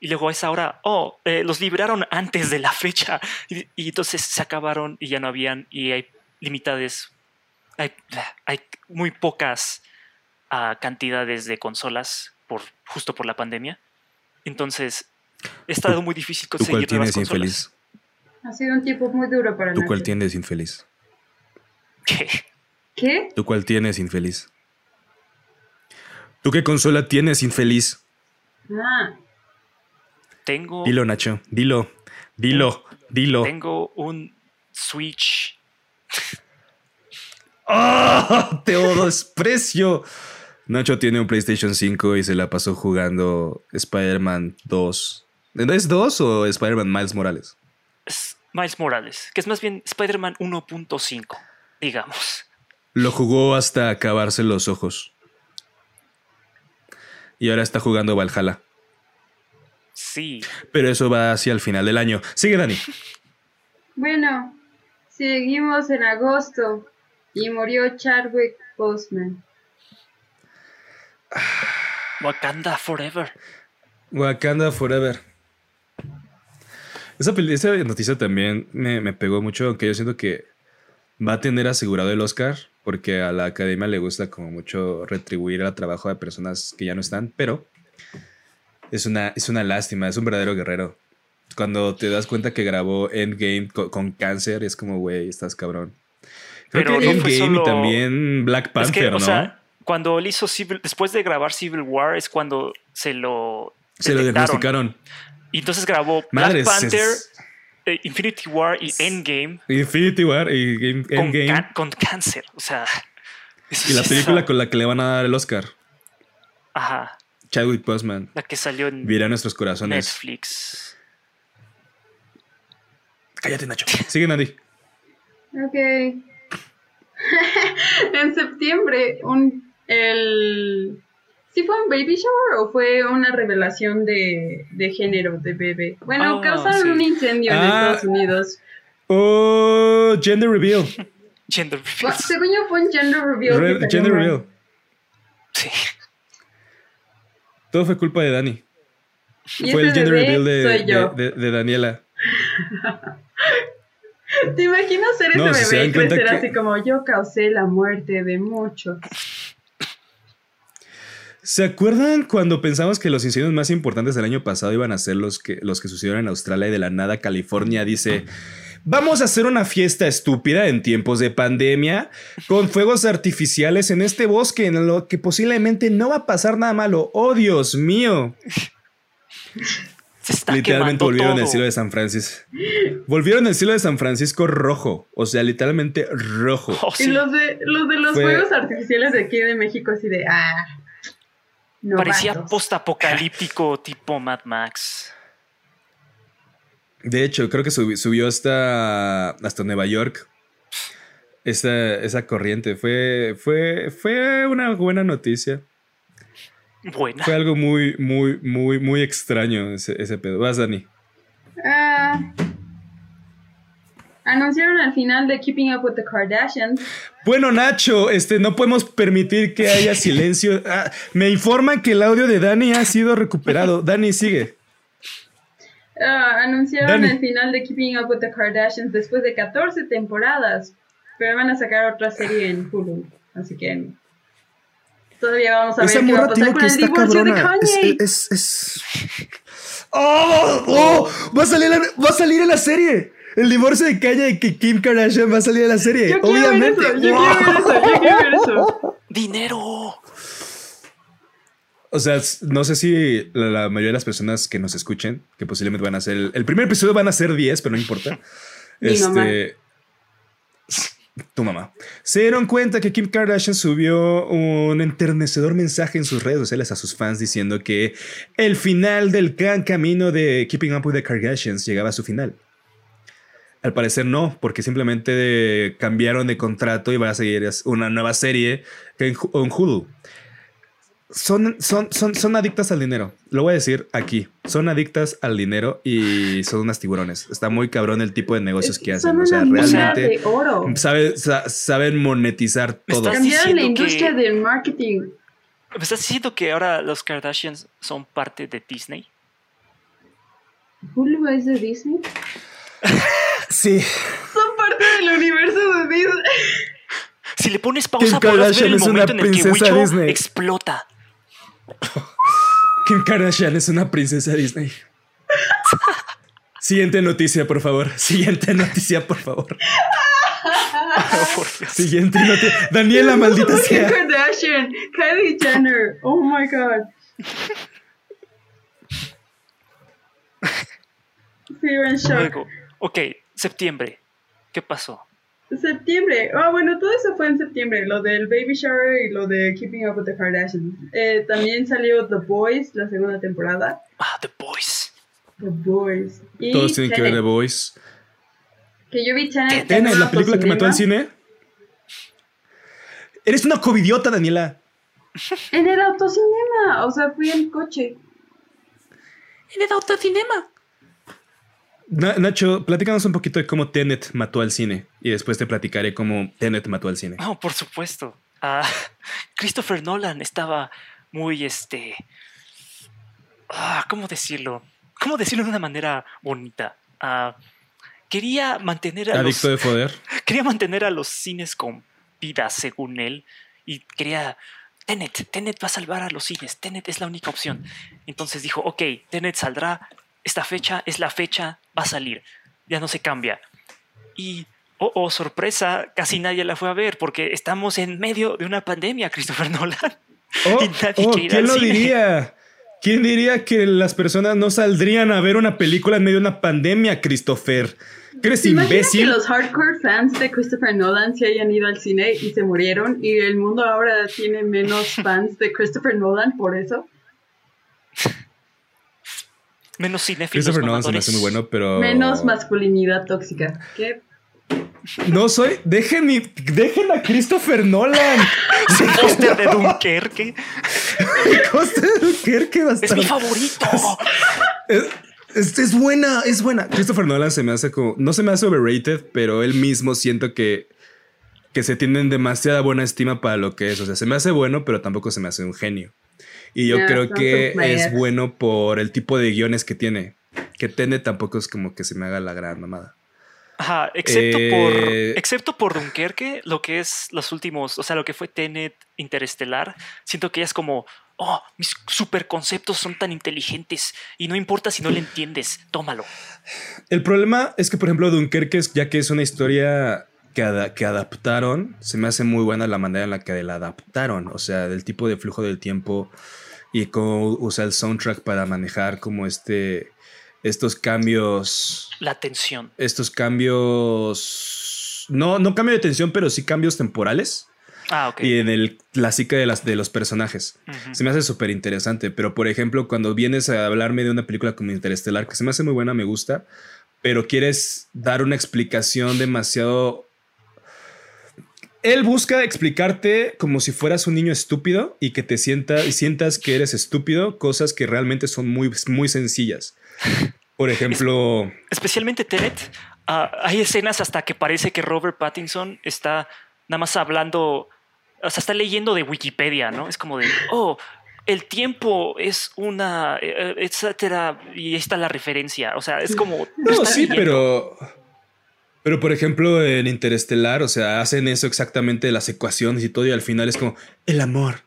Y luego a esa hora, oh, eh, los liberaron antes de la fecha. Y, y entonces se acabaron y ya no habían, y hay limitadas, hay, hay muy pocas ah, cantidades de consolas por, justo por la pandemia. Entonces, ha estado muy difícil ¿Tú cuál conseguir nuevas tienes, consolas. infeliz? Ha sido un tiempo muy duro para ¿Tú cuál tienes, infeliz? ¿Qué? ¿Qué? ¿Tú cuál tienes, infeliz? ¿Tú qué consola tienes, infeliz? Ah, Tengo, Dilo, Nacho, dilo, dilo, dilo. tengo un Switch. ¡Ah! Te desprecio. Nacho tiene un PlayStation 5 y se la pasó jugando Spider-Man 2. ¿Es 2 o Spider-Man Miles Morales? es Miles Morales, que es más bien Spider-Man 1.5, digamos. Lo jugó hasta acabarse los ojos. Y ahora está jugando Valhalla. Sí, Pero eso va hacia el final del año. Sigue, Dani. bueno, seguimos en agosto y murió Chadwick Boseman. Wakanda Forever. Wakanda Forever. Esa, peli- esa noticia también me, me pegó mucho, aunque yo siento que va a tener asegurado el Oscar, porque a la academia le gusta como mucho retribuir el trabajo de personas que ya no están, pero es una, es una lástima, es un verdadero guerrero. Cuando te das cuenta que grabó Endgame co- con, cáncer, es como, güey, estás cabrón. Creo Pero que no Endgame solo- y también Black es Panther, que, o ¿no? sea, cuando él hizo Civil, después de grabar Civil War es cuando se lo Se lo diagnosticaron. Y entonces grabó Black Panther, es- eh, Infinity War y Endgame Infinity War y Game- con, Endgame. con cáncer. O sea, eso Y la película con la que le van a dar el Oscar. Ajá, Chadwick Boseman. la que salió en Viera nuestros corazones. Netflix. Cállate, Nacho. Sigue, Andy. Ok. en septiembre, un, el... ¿Sí fue un baby shower o fue una revelación de, de género de bebé? Bueno, Ah, causaron sí. un incendio en Ah. Estados Unidos. Oh, gender reveal. Gender Bueno, reveal. según yo fue un gender reveal. Re- gender reveal. Sí. Todo fue culpa de Dani. Y Fue el gender bebé reveal de, soy yo. de- de- de Daniela. ¿Te imaginas ser No, ese si bebé y crecer que- así como yo causé la muerte de muchos? ¿Se acuerdan cuando pensamos que los incendios más importantes del año pasado iban a ser los que, los que sucedieron en Australia y de la nada California dice, vamos a hacer una fiesta estúpida en tiempos de pandemia con fuegos artificiales en este bosque en lo que posiblemente no va a pasar nada malo? ¡Oh, Dios mío! Se está literalmente volvieron todo. el cielo de San Francisco. Volvieron el cielo de San Francisco rojo. O sea, literalmente rojo. Oh, sí. Y los de, los de los Fue- fuegos artificiales de aquí de México así de, ah, no Parecía postapocalíptico tipo Mad Max. De hecho, creo que subi- subió hasta, hasta Nueva York. Esa, esa corriente. Fue, fue, fue una buena noticia. Buena. Fue algo muy, muy, muy, muy extraño ese, ese pedo. Vas, Dani. Ah, anunciaron al final de Keeping Up with the Kardashians. Bueno, Nacho, este, no podemos permitir que haya silencio. Ah, me informan que el audio de Dani ha sido recuperado. Dani, sigue. Ah, anunciaron Dani. el final de Keeping Up with the Kardashians después de 14 temporadas. Pero van a sacar otra serie en Hulu. Así que todavía vamos a ver Esa qué va a pasar con el divorcio de. Kanye. Es, es, es- ¡Oh! ¡Oh! Va a salir, la- va a salir en la serie. El divorcio de Kanye y que Kim Kardashian va a salir en la serie. Yo quiero ver Obviamente. eso, yo quiero ver eso, yo quiero ver eso. ¡Dinero! O sea, no sé si la, la mayoría de las personas que nos escuchen, que posiblemente van a ser el, el primer episodio van a ser 10, pero no importa. Mi mamá. este tu mamá. Se dieron cuenta que Kim Kardashian subió un enternecedor mensaje en sus redes sociales a sus fans diciendo que el final del gran camino de Keeping Up with the Kardashians llegaba a su final. Al parecer no, porque simplemente cambiaron de contrato y va a seguir una nueva serie en, Hu- en Hulu. Son, son, son, son adictas al dinero. Lo voy a decir aquí. Son adictas al dinero y son unas tiburones. Está muy cabrón el tipo de negocios que hacen. Son O sea, realmente de oro. sabe- sa- saben monetizar todo. Cambiaron la industria que- del marketing. ¿Me estás diciendo que ahora los Kardashians son parte de Disney? ¿Hulu es de Disney? Sí. Son parte del universo de Disney. Si le pones pausa, Kim podrás ver Kardashian el es una momento en el que princesa Wicho Disney. explota. Kim Kardashian es una princesa Disney. Siguiente noticia, por favor. Siguiente noticia, por favor. Oh, por Dios. Siguiente noticia. Daniela, maldita Kim sea. Kardashian, Kylie Jenner. Oh my god. Fear and shock. Ok, septiembre. ¿Qué pasó? Septiembre. Ah, bueno, todo eso fue en septiembre. Lo del Baby Shower y lo de Keeping Up with the Kardashians. Eh, también salió The Boys, la segunda temporada. Ah, The Boys. The Boys. Y Todos tienen que ver The Voice. Que yo vi Tenet. Tenet, en la película que mató al cine. Eres una covidiota, Daniela. En el autocinema. O sea, fui en coche. En el autocinema. Na- Nacho, platícanos un poquito de cómo Tenet mató al cine. Y después te platicaré cómo Tenet mató al cine. No, por supuesto. Ah, Christopher Nolan estaba muy, este... ah, ¿Cómo decirlo? ¿Cómo decirlo de una manera bonita? Ah, quería mantener a Adicto los, de poder. quería mantener a los cines con vida, según él, y quería Tenet, Tenet va a salvar a los cines, Tenet es la única opción. Entonces dijo, ok, Tenet saldrá, esta fecha es la fecha, va a salir, ya no se cambia. Y, oh, oh, sorpresa, casi nadie la fue a ver porque estamos en medio de una pandemia, Christopher Nolan. Oh, Y nadie oh, ¿Quién lo cine. diría? ¿Quién diría que las personas no saldrían a ver una película en medio de una pandemia, Christopher? ¿Que eres ¿Se imagina que imbécil? los hardcore fans de Christopher Nolan se hayan ido al cine y se murieron y el mundo ahora tiene menos fans de Christopher Nolan por eso? Menos cinéfilos Christopher Nolan se me hace muy bueno, pero. Menos masculinidad tóxica. ¿Qué? No soy. Dejen, mi, dejen a Christopher Nolan. Ese póster de Dunkerque El de Dunkerque a es mi favorito. Es, es- es buena, es buena. Christopher Nolan se me hace como. No se me hace overrated, pero él mismo siento que. Que se tienen demasiada buena estima para lo que es. O sea, se me hace bueno, pero tampoco se me hace un genio. Y yo creo que es bueno por el tipo de guiones que tiene. Que Tenet tampoco es como que se me haga la gran mamada. Ajá, excepto Eh, por excepto por Dunkerque, lo que es los últimos, o sea, lo que fue Tenet Interestelar, siento que ya es como, oh, mis super conceptos son tan inteligentes y no importa si no le entiendes, tómalo. El problema es que, por ejemplo, Dunkerque, es- ya que es una historia que, que adaptaron, se me hace muy buena la manera en la que la adaptaron. O sea, del tipo de flujo del tiempo y cómo usa el soundtrack para manejar como este. Estos cambios. La tensión. Estos cambios. No, no cambio de tensión, pero sí cambios temporales. Ah, ok. Y en el, la psique de, las, de los personajes. Se me hace súper interesante, pero por ejemplo, cuando vienes a hablarme de una película como Interestelar, que se me hace muy buena, me gusta, pero quieres dar una explicación demasiado... Él busca explicarte como si fueras un niño estúpido y que te sienta, y sientas que eres estúpido, cosas que realmente son muy, muy sencillas. Por ejemplo, Especialmente Tenet, ah, hay escenas hasta que parece que Robert Pattinson está nada más hablando, o sea, está leyendo de Wikipedia, ¿no? Es como de, oh, el tiempo es una, eh, etcétera, y ahí está la referencia. O sea, es como. No, sí, leyendo. pero. Pero por ejemplo, en Interestelar, o sea, hacen eso exactamente las ecuaciones y todo, y al final es como el amor.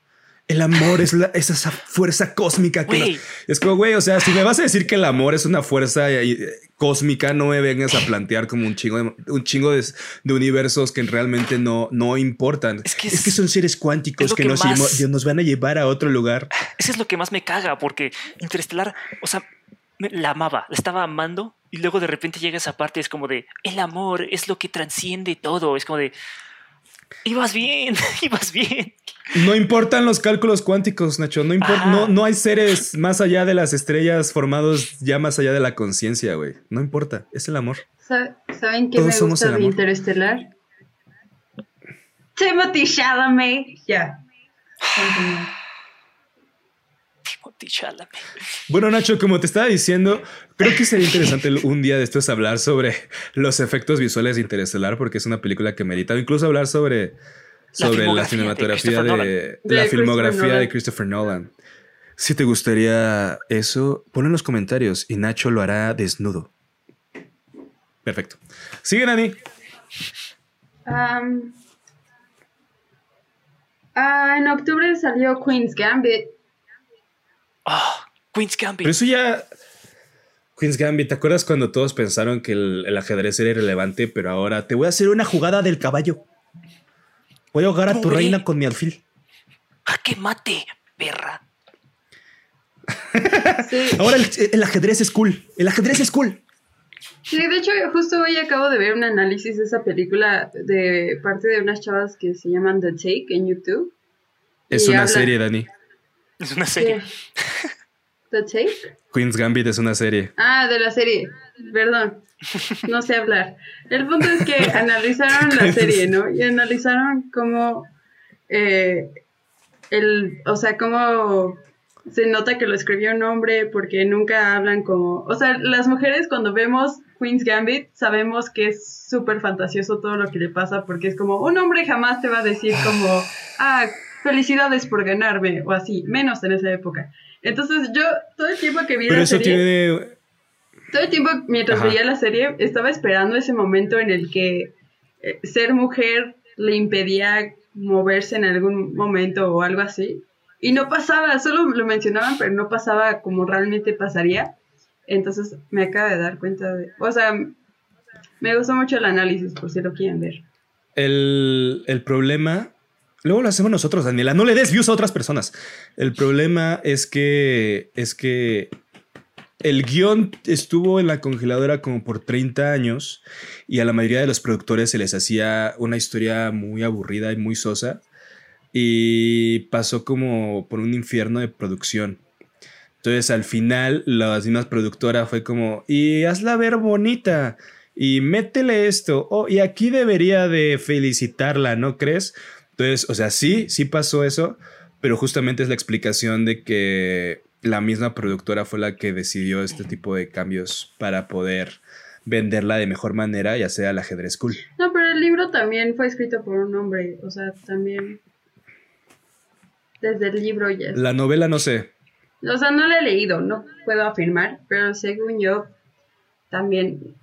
El amor es, la- es esa fuerza cósmica que nos- Es como, güey, o sea, si me vas a decir que el amor es una fuerza eh, eh, cósmica, no me vengas a plantear como un chingo de, un chingo de, de universos que realmente no, no importan. Es que es, es- que son seres cuánticos que, que nos, más- nos van a llevar a otro lugar. Eso es lo que más me caga, porque Interestelar, o sea, la amaba, la estaba amando, y luego de repente llega esa parte, es como de, el amor es lo que transciende todo, es como de, ibas bien, ibas bien. No importan los cálculos cuánticos, Nacho. No, importa, no, no hay seres más allá de las estrellas formados ya más allá de la conciencia, güey. No importa. Es el amor. Sa- ¿Saben qué Todos me somos gusta el de. Interestelar? Timothy Chalamet. Ya. Continúa. Timothy Chalamet. Bueno, Nacho, como te estaba diciendo, creo que sería interesante un día de estos hablar sobre los efectos visuales de Interestelar, porque es una película que merita. O incluso hablar sobre, La sobre la, filmografía de cinematografía Christopher de, Nolan. la De filmografía de. Christopher Nolan. Si te gustaría eso, pon en los comentarios y Nacho lo hará desnudo. Perfecto. Sigue, Nani. Ah, en octubre salió Queen's Gambit. Ah, Queen's Gambit. Pero eso ya. Queen's Gambit, ¿te acuerdas cuando todos pensaron que el, el ajedrez era irrelevante? Pero ahora te voy a hacer una jugada del caballo. Voy a ahogar a tu reina con mi alfil. ¡Ah, que mate, perra! Sí, Ahora el, el ajedrez es cool. El ajedrez es cool. sí, de hecho, justo hoy acabo de ver un análisis de esa película de parte de unas chavas que se llaman The Take en YouTube. Es Y una habla- serie, Dani. Es una serie. ¿Qué? ¿The Take? Queen's Gambit es una serie. Ah, de la serie. Perdón. No sé hablar. El punto es que analizaron la serie, ¿no? Y analizaron cómo. eh, el, o sea, cómo se nota que lo escribió un hombre porque nunca hablan como. O sea, las mujeres cuando vemos Queen's Gambit sabemos que es súper fantasioso todo lo que le pasa porque es como un hombre jamás te va a decir como. Ah, felicidades por ganarme o así, menos en esa época. Entonces yo todo el tiempo que vi Pero la eso serie, tiene. todo el tiempo mientras Ajá. veía la serie estaba esperando ese momento en el que eh, ser mujer le impedía moverse en algún momento o algo así. Y no pasaba, solo lo mencionaban, pero no pasaba como realmente pasaría. Entonces me acabo de dar cuenta de... O sea, me gustó mucho el análisis, por si lo quieren ver. El, el problema. Luego lo hacemos nosotros, Daniela. No le des a otras personas. El problema es que. Es que. El guion estuvo en la congeladora como por 30 años y a la mayoría de los productores se les hacía una historia muy aburrida y muy sosa y pasó como por un infierno de producción. Entonces al final la misma productora fue como, y hazla ver bonita. y métele esto, oh, y aquí debería de felicitarla, ¿no crees? Entonces, o sea, sí, sí pasó eso, pero justamente es la explicación de que la misma productora fue la que decidió este tipo de cambios para poder venderla de mejor manera, ya sea el ajedrez cool. No, pero el libro también fue escrito por un hombre, o sea, también desde el libro ya. La novela no sé. O sea, no la he leído, no puedo afirmar, pero según yo, también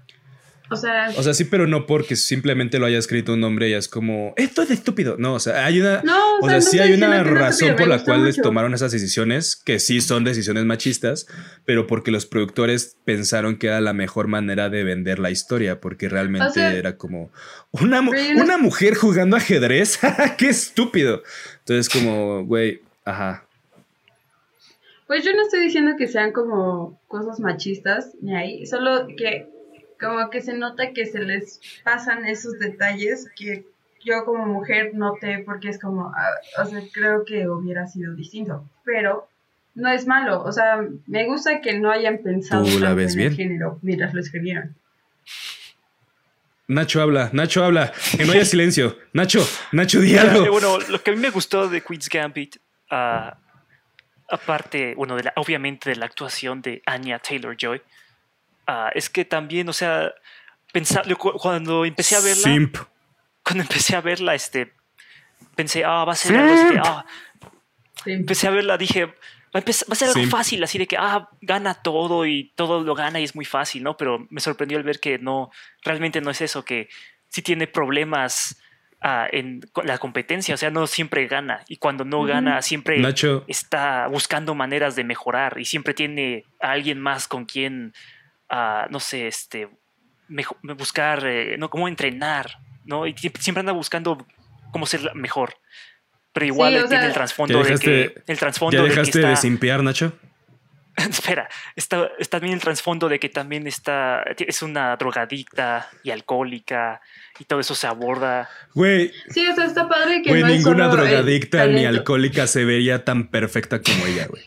o sea, o sea, sí, pero no porque simplemente lo haya escrito un hombre y es como, esto es estúpido. No, o sea, hay una, no, o sea, sí hay una razón por la cual les tomaron esas decisiones, que sí son decisiones machistas, pero porque los productores pensaron que era la mejor manera de vender la historia, porque realmente era como una, una mujer jugando ajedrez, qué estúpido. Entonces, como, güey, ajá. Pues yo no estoy diciendo que sean como cosas machistas, ni ahí, solo que como que se nota que se les pasan esos detalles que yo como mujer noté porque es como, ah, o sea, creo que hubiera sido distinto, pero no es malo, o sea, me gusta que no hayan pensado en el género mientras lo escribieron. Nacho habla, Nacho habla, que no haya silencio. Nacho, Nacho, di algo. Bueno, lo que a mí me gustó de Queen's Gambit, uh, aparte, bueno, de la, obviamente de la actuación de Anya Taylor Joy, Ah, es que también, o sea, pensar, cuando empecé a verla, cuando empecé a verla, este, pensé, ah, va a ser algo, este, ah, empecé a verla, dije, va a, ser algo fácil, así de que, ah, gana todo y todo lo gana y es muy fácil, ¿no? Pero me sorprendió el ver que no, realmente no es eso, que sí tiene problemas ah, en la competencia, o sea, no siempre gana y cuando no gana siempre está buscando maneras de mejorar y siempre tiene a alguien más con quien no sé, este, buscar, eh, ¿no? Cómo entrenar, ¿no? Y siempre anda buscando cómo ser mejor. Pero igual tiene el trasfondo de que. El trasfondo ¿Ya dejaste de, simpiar, Nacho? Espera, está, está bien el trasfondo de que también está. Es una drogadicta y alcohólica y todo eso se aborda. Güey. Sí, o sea, está padre que. Güey, ninguna drogadicta ni alcohólica se vería tan perfecta como ella, güey.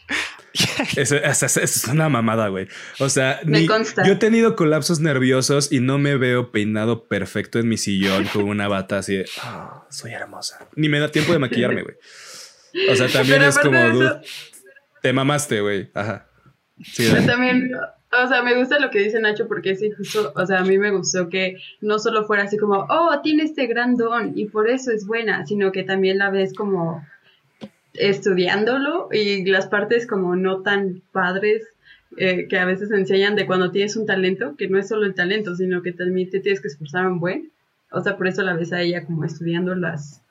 es, una mamada, güey. O sea, yo he tenido colapsos nerviosos y no me veo peinado perfecto en mi sillón con una bata así de, ah, soy hermosa. Ni me da tiempo de maquillarme, güey. O sea, también es como, te mamaste, güey. Ajá. Sí, también, o sea, me gusta lo que dice Nacho porque sí, justo, o sea, a mí me gustó que no solo fuera así como, oh, tiene este gran don y por eso es buena, sino que también la ves como estudiándolo y las partes como no tan padres eh, que a veces enseñan de cuando tienes un talento, que no es solo el talento, sino que también te tienes que esforzar un buen. O sea, por eso la ves a ella como estudiando las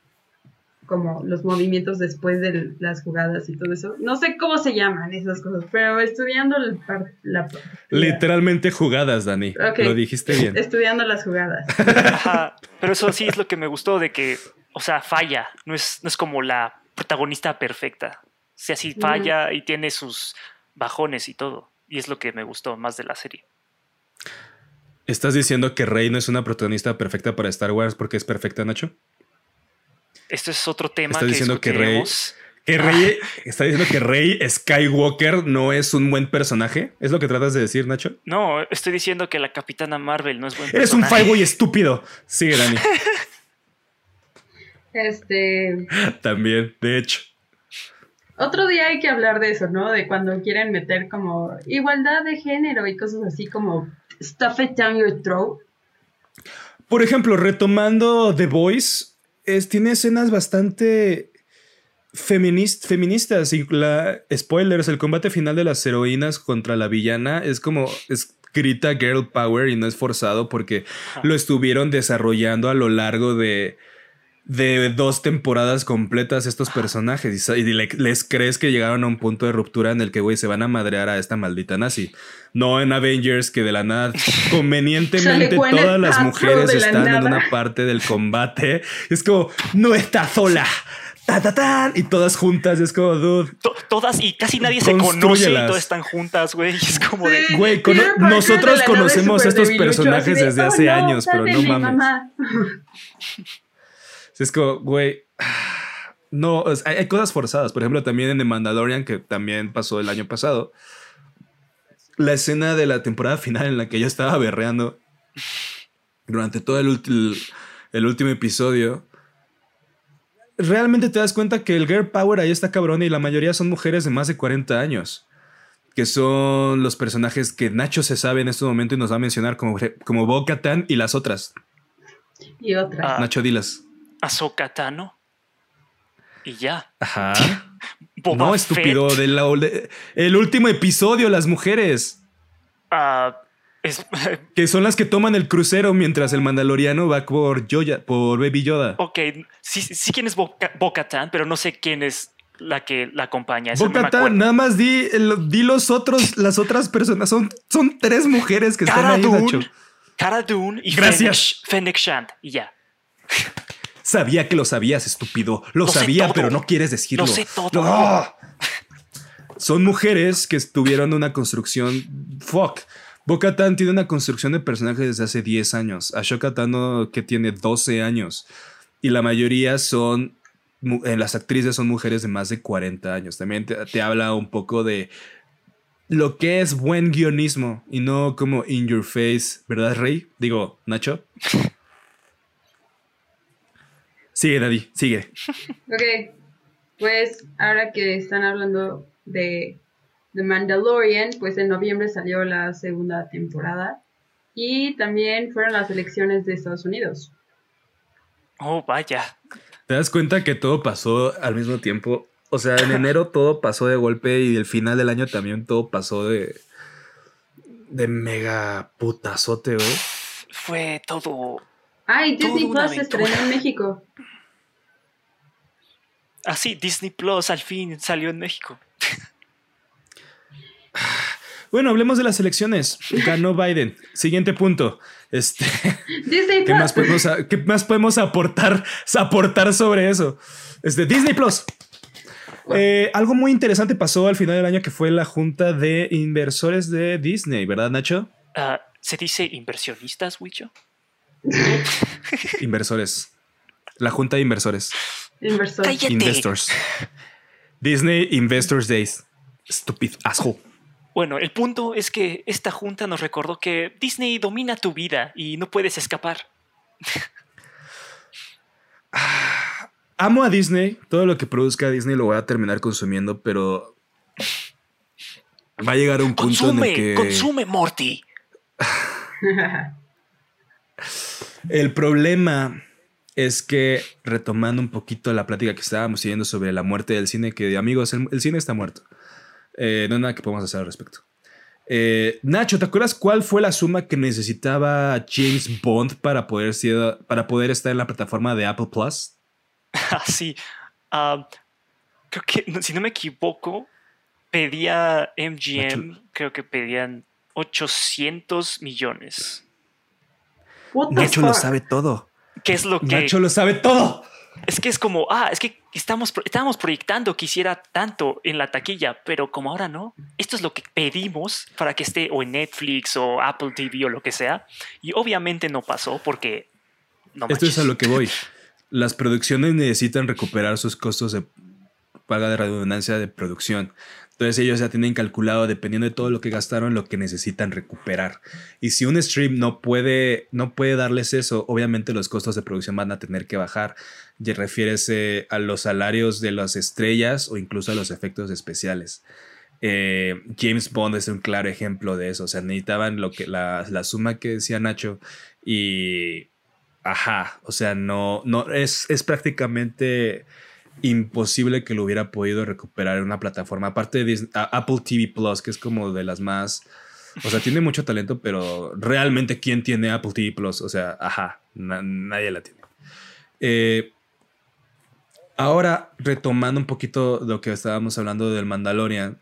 como los movimientos después de las jugadas y todo eso. No sé cómo se llaman esas cosas, pero estudiando la, Literalmente jugadas, Dani. Lo dijiste bien. Estudiando las jugadas. Pero eso sí es lo que me gustó de que, o sea, falla. No es, no es como la protagonista perfecta. O sea, sí falla y tiene sus bajones y todo. Y es lo que me gustó más de la serie. ¿Estás diciendo que Rey no es una protagonista perfecta para Star Wars porque es perfecta, Nacho? Esto es otro tema ¿Estás diciendo que Rey, que Rey ah. está diciendo que Rey Skywalker no es un buen personaje? ¿Es lo que tratas de decir, Nacho? No, estoy diciendo que la Capitana Marvel no es buen Eres personaje. Eres un estúpido. Sigue, Dani. Este. También, de hecho. Otro día hay que hablar de eso, ¿no? De cuando quieren meter como igualdad de género y cosas así como stuff it down your throat. Por ejemplo, retomando The Voice, es, tiene escenas bastante feministas. Y la, spoilers, el combate final de las heroínas contra la villana es como. Es, grita girl power y no es forzado porque lo estuvieron desarrollando a lo largo de de dos temporadas completas estos personajes y, les crees que llegaron a un punto de ruptura en el que, güey, se van a madrear a esta maldita nazi. No en Avengers, que de la nada, convenientemente, todas las mujeres están en una parte del combate. Es como, no está sola. Ta, ta, ta, y todas juntas, es como, dude. todas y casi nadie se conoce y todas están juntas, güey. Es como de. Güey, nosotros conocemos a estos personajes desde hace oh, años, pero no mames. Es como, güey. No, hay, cosas forzadas. Por ejemplo, también en The Mandalorian, que también pasó el año pasado. La escena de la temporada final en la que yo estaba berreando. durante todo el, último episodio, realmente te das cuenta que el girl power ahí está cabrón y la mayoría son mujeres de más de 40 años. Que son los personajes que Nacho se sabe en este momento y nos va a mencionar como, como Bo-Katan y las otras. Y otra. Ah. Nacho, dilas. Ahsoka Tano. Y ya. Ajá. Boba no, Fett, estúpido. de la- de- el último episodio, las mujeres. ah, es- Que son las que toman el crucero mientras el mandaloriano va por, Yoya, por Baby Yoda. ok, sí, sí quién es Bo- Bo-Katan, pero no sé quién es la que la acompaña. Acuerdo. nada más di, di los otros, las otras personas. Son, son tres mujeres que están ahí, Nacho. Dune, Cara Dune y Gracias. Fennec, Fennec Shand. Y ya. Sabía que lo sabías, estúpido. Lo, sabía, pero no quieres decirlo. Lo sé todo. ¡Ah! Son mujeres que tuvieron una construcción. Fuck. Bo-Katan tiene una construcción de personajes desde hace 10 años. Ashoka Tano que tiene 12 años. Y la mayoría son. las actrices son mujeres de más de 40 años. También te, te habla un poco de lo que es buen guionismo y no como in your face, ¿verdad, Rey? Digo, Nacho. Sigue, Daddy, sigue. Ok, pues ahora que están hablando de The Mandalorian, pues en noviembre salió la segunda temporada y también fueron las elecciones de Estados Unidos. Oh, vaya. ¿Te das cuenta que todo pasó al mismo tiempo? O sea, en enero todo pasó de golpe y el final del año también todo pasó de. de mega putazote, güey. Fue todo. Ah, y Toda Disney Plus se estrenó en México. Así, Disney Plus al fin salió en México. Bueno, hablemos de las elecciones. Ganó Biden. Siguiente punto. Este, Disney ¿qué, Plus. más podemos, qué más podemos aportar, aportar sobre eso? Este, Disney Plus. Eh, algo muy interesante pasó al final del año que fue la junta de inversores de Disney, ¿verdad, Nacho? Ah, ¿Se dice inversionistas, Wicho? Inversores. La junta de inversores. Inversor. Cállate. Investors. Disney Investors Days. Stupid asshole. Bueno, el punto es que esta junta nos recordó que Disney domina tu vida y no puedes escapar. Amo a Disney. Todo lo que produzca Disney lo voy a terminar consumiendo, pero va a llegar un punto en Consume, el que consume, Morty. el problema es que retomando un poquito la plática que estábamos siguiendo sobre la muerte del cine, que amigos, el, el cine está muerto. Eh, no hay nada que podamos hacer al respecto. Eh, Nacho, ¿te acuerdas cuál fue la suma que necesitaba James Bond para poder, ser- para poder estar en la plataforma de Apple Plus? Ah, creo que, si no me equivoco, pedía MGM, creo que pedían 800 millones. What the Nacho lo sabe todo. ¿Qué es lo que.? Nacho lo sabe todo. Es que es como, ah, es que estamos, estábamos proyectando que hiciera tanto en la taquilla, pero como ahora no, esto es lo que pedimos para que esté o en Netflix o Apple TV o lo que sea. Y obviamente no pasó porque no Esto es a lo que voy. Las producciones necesitan recuperar sus costos de paga de redundancia de producción. Entonces ellos ya tienen calculado, dependiendo de todo lo que gastaron, lo que necesitan recuperar. Y si un stream no puede, no puede darles eso, obviamente los costos de producción van a tener que bajar. Y refiérese a los salarios de las estrellas o incluso a los efectos especiales. Eh, James Bond es un claro ejemplo de eso. O sea, necesitaban lo que la, la suma que decía Nacho y Ajá, o sea, no, no, es, es prácticamente imposible que lo hubiera podido recuperar en una plataforma. Aparte de Dis- a- Apple TV Plus, que es como de las más. O sea, tiene mucho talento, pero realmente, ¿quién tiene Apple TV Plus? O sea, ajá, na- nadie la tiene. Eh, ahora, retomando un poquito lo que estábamos hablando del Mandalorian.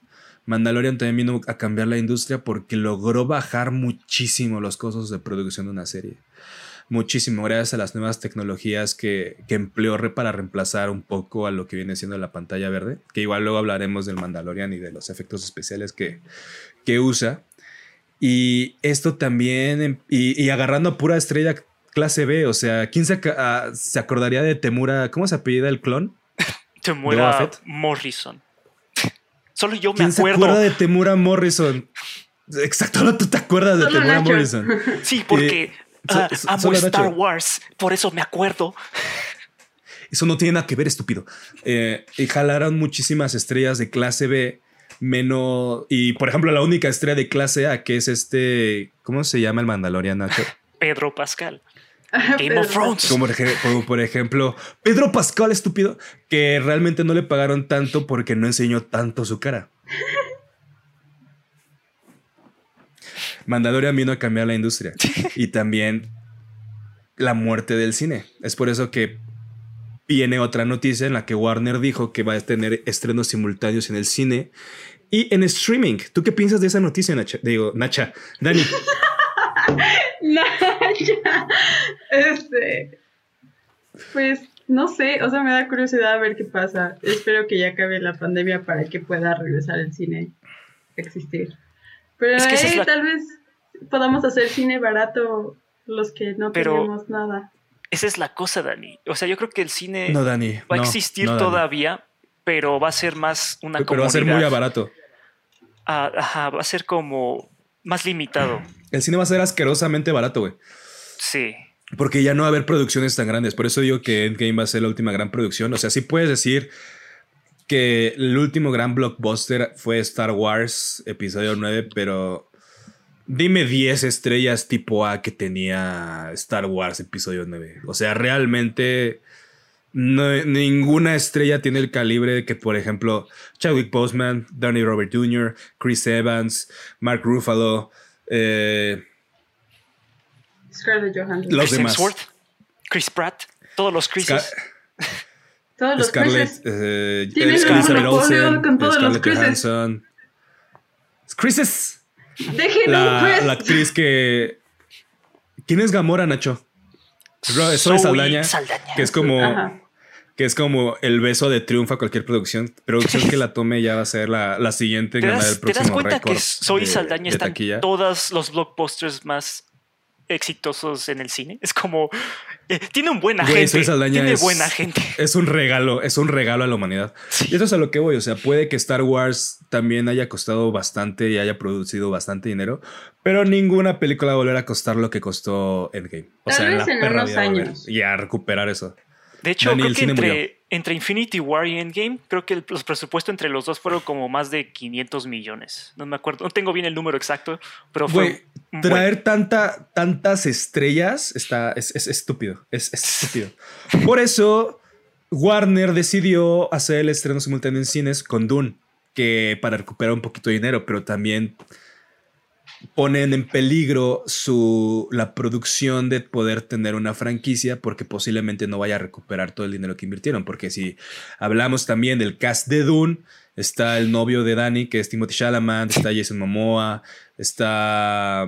Mandalorian también vino a cambiar la industria porque logró bajar muchísimo los costos de producción de una serie muchísimo gracias a las nuevas tecnologías que, que empleó re- para reemplazar un poco a lo que viene siendo la pantalla verde, que igual luego hablaremos del Mandalorian y de los efectos especiales que, que usa. Y esto también, em- y, y agarrando a pura estrella clase B, o sea, ¿quién se, se acordaría de Temura? ¿Cómo se apellida el clon? Te Boba muera Fett? Morrison. Solo yo me ¿Quién se acuerdo. acuerda de Temura Morrison? Exacto, ahora tú te acuerdas de Temura. Morrison. Sí, porque Ah, So- so- amo Star Nacho. Wars, por eso me acuerdo. Eso no tiene nada que ver, estúpido. Eh, y jalaron muchísimas estrellas de clase B, menos. Y por ejemplo, la única estrella de clase A, que es este. ¿Cómo se llama el Mandalorian, Nacho? Pedro Pascal. Game Pero- of Thrones. Como por ejemplo, Pedro Pascal, estúpido, que realmente no le pagaron tanto porque no enseñó tanto su cara. Mandalorian vino a cambiar la industria y también la muerte del cine. Es por eso que viene otra noticia en la que Warner dijo que va a tener estrenos simultáneos en el cine y en streaming. ¿Tú qué piensas de esa noticia, Nacha? Digo, Nacha, Dani. Ya. Este. Pues no sé, o sea, me da curiosidad a ver qué pasa. Espero que ya acabe la pandemia para que pueda regresar el cine a existir. Pero Es que la- tal vez podamos hacer cine barato los que no Pero- tenemos nada. Esa es la cosa, Dani. O sea, yo creo que el cine No, Dani. va a existir no, todavía, pero va a ser más una Pero va a ser muy comunidad. barato. Ah, ajá, va a ser como más limitado. El cine va a ser asquerosamente barato, güey. Sí. Porque ya no va a haber producciones tan grandes. Por eso digo que Endgame va a ser la última gran producción. O sea, sí puedes decir que el último gran blockbuster fue Star Wars Episodio 9, pero dime 10 estrellas tipo A que tenía Star Wars Episodio 9. O sea, realmente no- ninguna estrella tiene el calibre de que, por ejemplo, Chadwick Boseman, Danny Robert Jr., Chris Evans, Mark Ruffalo, eh, Scarlett Johansson. Los Chris demás. Hemsworth, Chris Pratt, todos los. Scar- Todos los Scarlett, eh, Tienen Elizabeth un monopolio Olsen, con todos los Scarlett Chrises. Johansson. Dejen la, un Chris. la actriz que. ¿Quién es Gamora, Nacho? Zoe Saldaña, Saldaña. que es como Ajá. que es como el beso de triunfo a cualquier producción. Producción que la tome ya va a ser la, la siguiente en ¿Te ganar el das, te das próximo cuenta récord que Zoe Saldaña de está en todos los blockbusters más exitosos en el cine? Es como. eh, tiene un buen agente. Saldaña tiene es- buena gente. Es un regalo, es un regalo a la humanidad. Y eso es a lo que voy. O sea, puede que Star Wars también haya costado bastante y haya producido bastante dinero, pero ninguna película va a volver a costar lo que costó Endgame. O Tal sea, vez la en perra unos vida va a volver. años. Y a recuperar eso. De hecho, Dani, creo el que cine murió. entre, entre Infinity War y Endgame, creo que el, los presupuestos entre los dos fueron como más de 500 millones. No me acuerdo, no tengo bien el número exacto, pero fue. Buen- traer tanta, tantas estrellas está, es, es estúpido. Es, es estúpido. Por eso, Warner decidió hacer el estreno simultáneo en cines con Dune, que para recuperar un poquito de dinero, pero también ponen en peligro su, la producción de poder tener una franquicia porque posiblemente no vaya a recuperar todo el dinero que invirtieron. Porque si hablamos también del cast de Dune, está el novio de Danny, que es Timothy Chalamet, está Jason Momoa, está...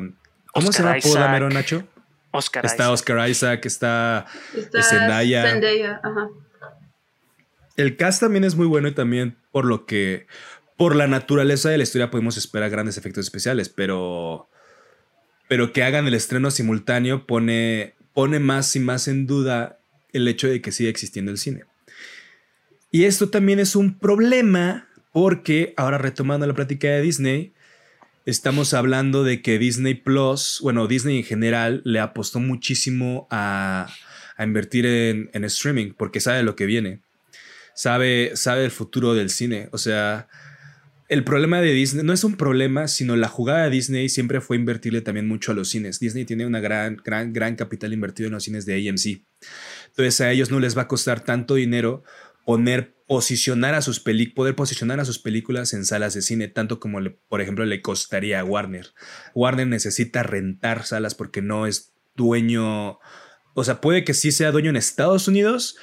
¿Cómo se llama Paul Nacho? Oscar Está Isaac. Oscar Isaac, está Está Zendaya. Zendaya, ajá. El cast también es muy bueno y también por lo que, por la naturaleza de la historia podemos esperar grandes efectos especiales, pero, pero que hagan el estreno simultáneo pone, pone más y más en duda el hecho de que siga existiendo el cine. Y esto también es un problema porque ahora retomando la plática de Disney, estamos hablando de que Disney Plus, bueno, Disney en general le apostó muchísimo a, invertir en, en streaming porque sabe lo que viene sabe, sabe el futuro del cine. O sea, el problema de Disney no es un problema, sino la jugada de Disney siempre fue invertirle también mucho a los cines. Disney tiene una gran, gran, gran capital invertido en los cines de AMC. Entonces a ellos no les va a costar tanto dinero poner, posicionar a sus películas, poder posicionar a sus películas en salas de cine, tanto como, le, por ejemplo, le costaría a Warner. Warner necesita rentar salas porque no es dueño, o sea, puede que sí sea dueño en Estados Unidos,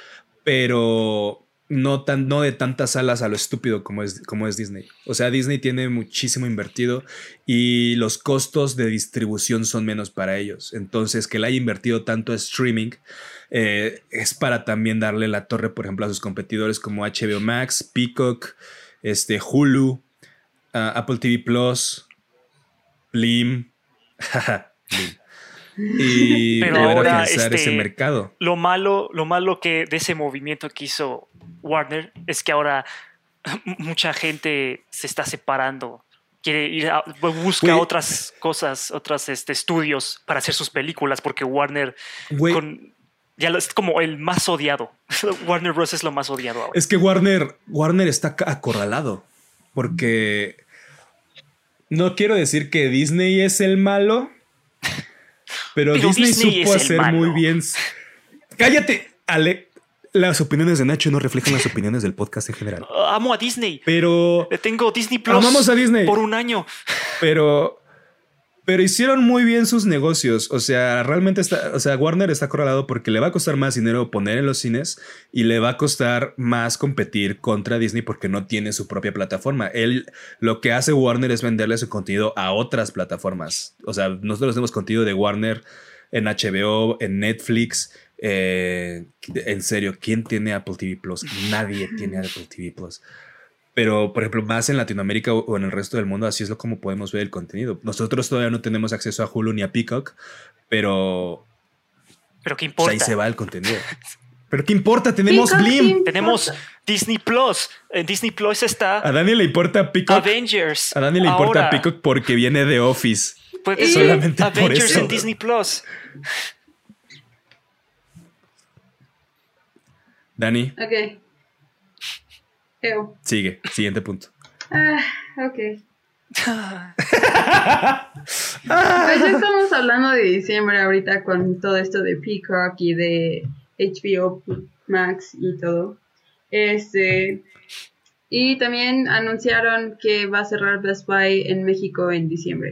pero no, tan, no de tantas salas a lo estúpido como es, como es Disney. O sea, Disney tiene muchísimo invertido y los costos de distribución son menos para ellos. Entonces, que le haya invertido tanto a streaming eh, es para también darle la torre, por ejemplo, a sus competidores como HBO Max, Peacock, este, Hulu, uh, Apple TV Plus, Blim. Blim. Y Pero poder ahora, alcanzar este, ese mercado. Lo malo, lo malo que de ese movimiento que hizo Warner es que ahora mucha gente se está separando quiere ir a, busca otras cosas, otros este, estudios para hacer sus películas, porque Warner con- ya lo- es como el más odiado. Warner Bros. es lo más odiado ahora. Es que Warner, Warner está acorralado. Porque no quiero decir que Disney es el malo. Pero, Pero Disney, Disney supo hacer muy bien. Cállate, Ale. Las opiniones de Nacho no reflejan las opiniones del podcast en general. Amo a Disney. Pero, Le tengo Disney Plus Amamos a Disney. por un año. pero, pero hicieron muy bien sus negocios. O sea, realmente está, o sea, Warner está acorralado porque le va a costar más dinero poner en los cines y le va a costar más competir contra Disney porque no tiene su propia plataforma. Él, lo que hace Warner es venderle su contenido a otras plataformas. O sea, nosotros tenemos contenido de Warner en HBO, en Netflix. eh, en serio, ¿quién tiene Apple TV Plus? Nadie tiene Apple TV Plus. Pero, por ejemplo, más en Latinoamérica o o en el resto del mundo, así es lo como podemos ver el contenido. Nosotros todavía no tenemos acceso a Hulu ni a Peacock, pero Pero ¿qué pues, importa? ahí se va el contenido. Pero ¿qué importa? Tenemos Peacock Blim. importa. Tenemos Disney Plus. En Disney Plus está A Dani le importa Peacock. Avengers. A Dani le importa Ahora, Peacock porque viene de Office. puede Y- Solamente por Avengers eso. en Disney Plus. Dani, Ok. Ew. sigue. Siguiente punto. Ah, ok. Pues ya estamos hablando de diciembre ahorita con todo esto de Peacock y de HBO Max y todo. Este. Y también anunciaron que va a cerrar Best Buy en México en diciembre.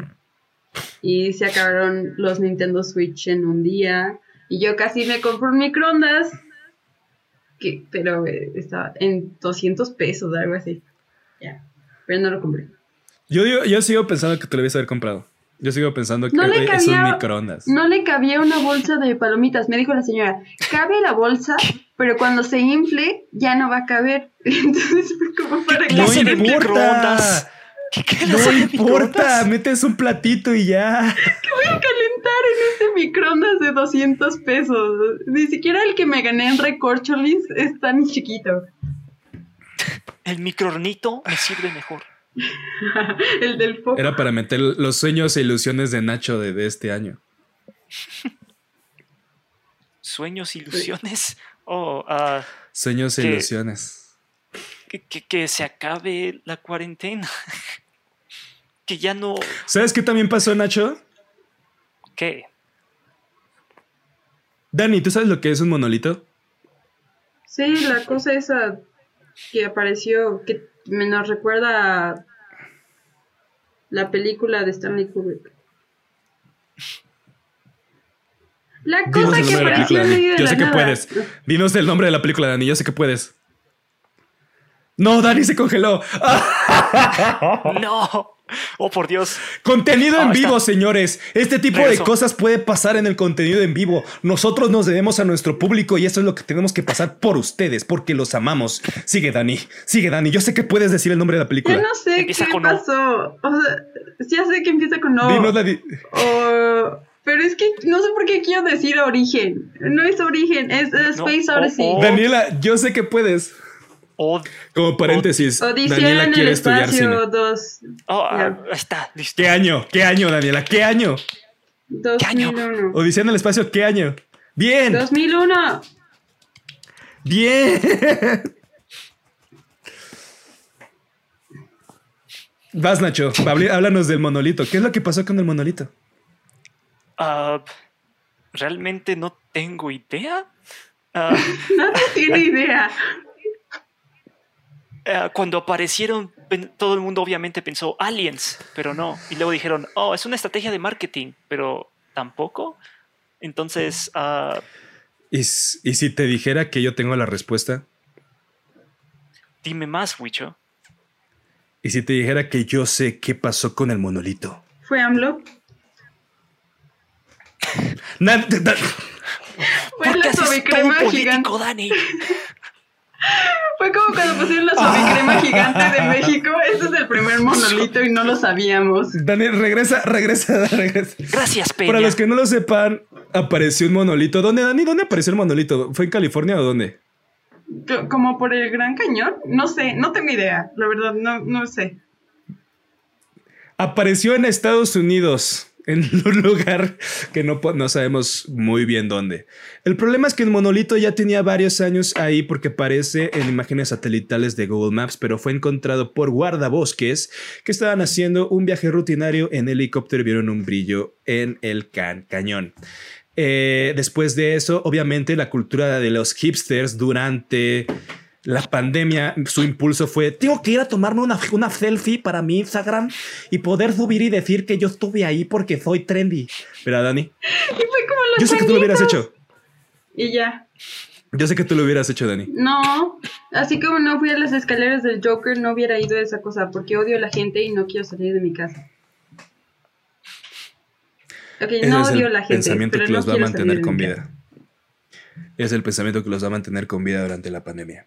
Y se acabaron los Nintendo Switch en un día. Y yo casi me compro un microondas. Que, pero eh, estaba en 200 pesos, algo así. Ya. Pero no lo compré. Yo, digo- yo sigo pensando que te lo debes haber comprado. Yo sigo pensando que No le güey, es un cabía- microondas. No le cabía una bolsa de palomitas. Me dijo la señora, cabe la bolsa, pero cuando se infle ya no va a caber. Entonces fue como para que... No importa. ¿Qué clase No importa. microondas? Metes un platito y ya. voy a calentar en este microondas de 200 pesos. Ni siquiera el que me gané en Recorcholis es tan chiquito. El microornito me sirve mejor. el del foco. Era para meter los sueños e ilusiones de Nacho de, de este año. Sueños, ilusiones. Oh, ah, Sueños e ilusiones. que, que- que se acabe la cuarentena. que ya no. ¿Sabes qué también pasó, Nacho? ¿Qué? Dani, ¿tú sabes lo que es un monolito? Sí, la cosa esa que apareció, que me nos recuerda a la película de Stanley Kubrick. La cosa que apareció película, en Dani. medio de Yo la sé que nada. puedes. Dinos el nombre de la película, Dani. Yo sé que puedes. No, Dani se congeló. ¡No! ¡Oh, por Dios! Contenido Ah, en está. vivo, señores. Este tipo de cosas puede pasar en el contenido en vivo. Nosotros nos debemos a nuestro público y eso es lo que tenemos que pasar por ustedes, porque los amamos. Sigue, Dani. Sigue, Dani. Yo sé que puedes decir el nombre de la película. Yo no sé Empieza qué con O. pasó. O sea, ya sé que empieza con O. Dinos, Dani. O- pero es que no sé por qué quiero decir origen. No es origen, es No, Space Odyssey. Daniela, yo sé que puedes. Oh, Como paréntesis, Odisea Daniela en el quiere estudiar cine. 2. oh, ah, ahí está, listo. ¿Qué año? ¿Qué año, Daniela? ¿Qué año? año? 2001. Odisea en el espacio, ¿qué año? Bien, 2001. bien. Vas, Nacho, háblanos del monolito. ¿Qué es lo que pasó con el monolito? Ah, realmente no tengo idea. Ah, Nadie tiene idea. Eh, cuando aparecieron, todo el mundo obviamente pensó aliens, pero no. Y luego dijeron, oh, es una estrategia de marketing, pero tampoco. Entonces, ah, ¿Y, si te dijera que yo tengo la respuesta? dime más, Wicho. ¿Y si te dijera que yo sé qué pasó con el monolito? Fue AMLO. Fue ¿Por qué la haces todo suavicrema gigante. político, Dani? Fue como cuando pusieron la suavicrema gigante de México. Ese es el primer monolito y no lo sabíamos. Dani, regresa, regresa, regresa. Gracias, Peña. Para los que no lo sepan, apareció un monolito. ¿Dónde, Dani? ¿Dónde apareció el monolito? ¿Fue en California o dónde? Co- Como por el Gran Cañón. No sé, no tengo idea. La verdad, no, no sé. apareció en Estados Unidos en un lugar que no, no, sabemos muy bien dónde. El problema es que el monolito ya tenía varios años ahí porque aparece en imágenes satelitales de Google Maps, pero fue encontrado por guardabosques que estaban haciendo un viaje rutinario en helicóptero y vieron un brillo en el can cañón. Eh, después de eso, obviamente, la cultura de los hipsters durante la pandemia, su impulso fue, tengo que ir a tomarme una, una selfie para mi Instagram y poder subir y decir que yo estuve ahí porque soy trendy. ¿Verdad, Dani? Y fue como los Yo sé que tú lo hubieras hecho. Y ya. Yo sé que tú lo hubieras hecho, Dani. No, así como no fui a las escaleras del Joker, no hubiera ido a esa cosa porque odio a la gente y no quiero salir de mi casa. Ok, Ese no es odio a el la gente. pensamiento pero que no los va a mantener con vida. Es el pensamiento que los va a mantener con vida durante la pandemia.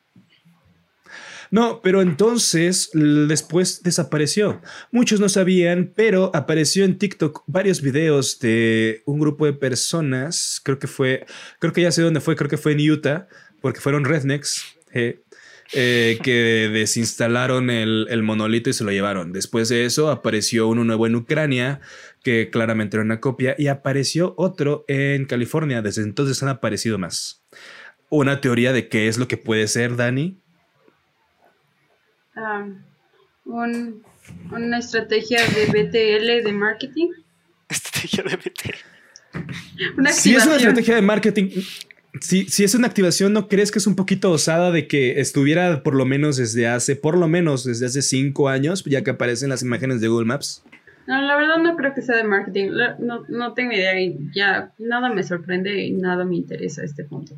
No, pero entonces después desapareció. Muchos no sabían, pero apareció en TikTok varios videos de un grupo de personas. Creo que fue, creo que ya sé dónde fue, creo que fue en Utah, porque fueron rednecks. eh, eh, que desinstalaron el, el monolito y se lo llevaron. Después de eso apareció uno nuevo en Ucrania, que claramente era una copia, y apareció otro en California. Desde entonces han aparecido más. Una teoría de qué es lo que puede ser, Dani. Un- una estrategia de BTL de marketing. Estrategia de BT. Una Si es una activación. estrategia de marketing, si, si es una activación, ¿no crees que es un poquito osada de que estuviera por lo menos desde hace, por lo menos desde hace cinco años, ya que aparecen las imágenes de Google Maps? No, la verdad no creo que sea de marketing. No, no tengo idea y ya nada me sorprende y nada me interesa a este punto.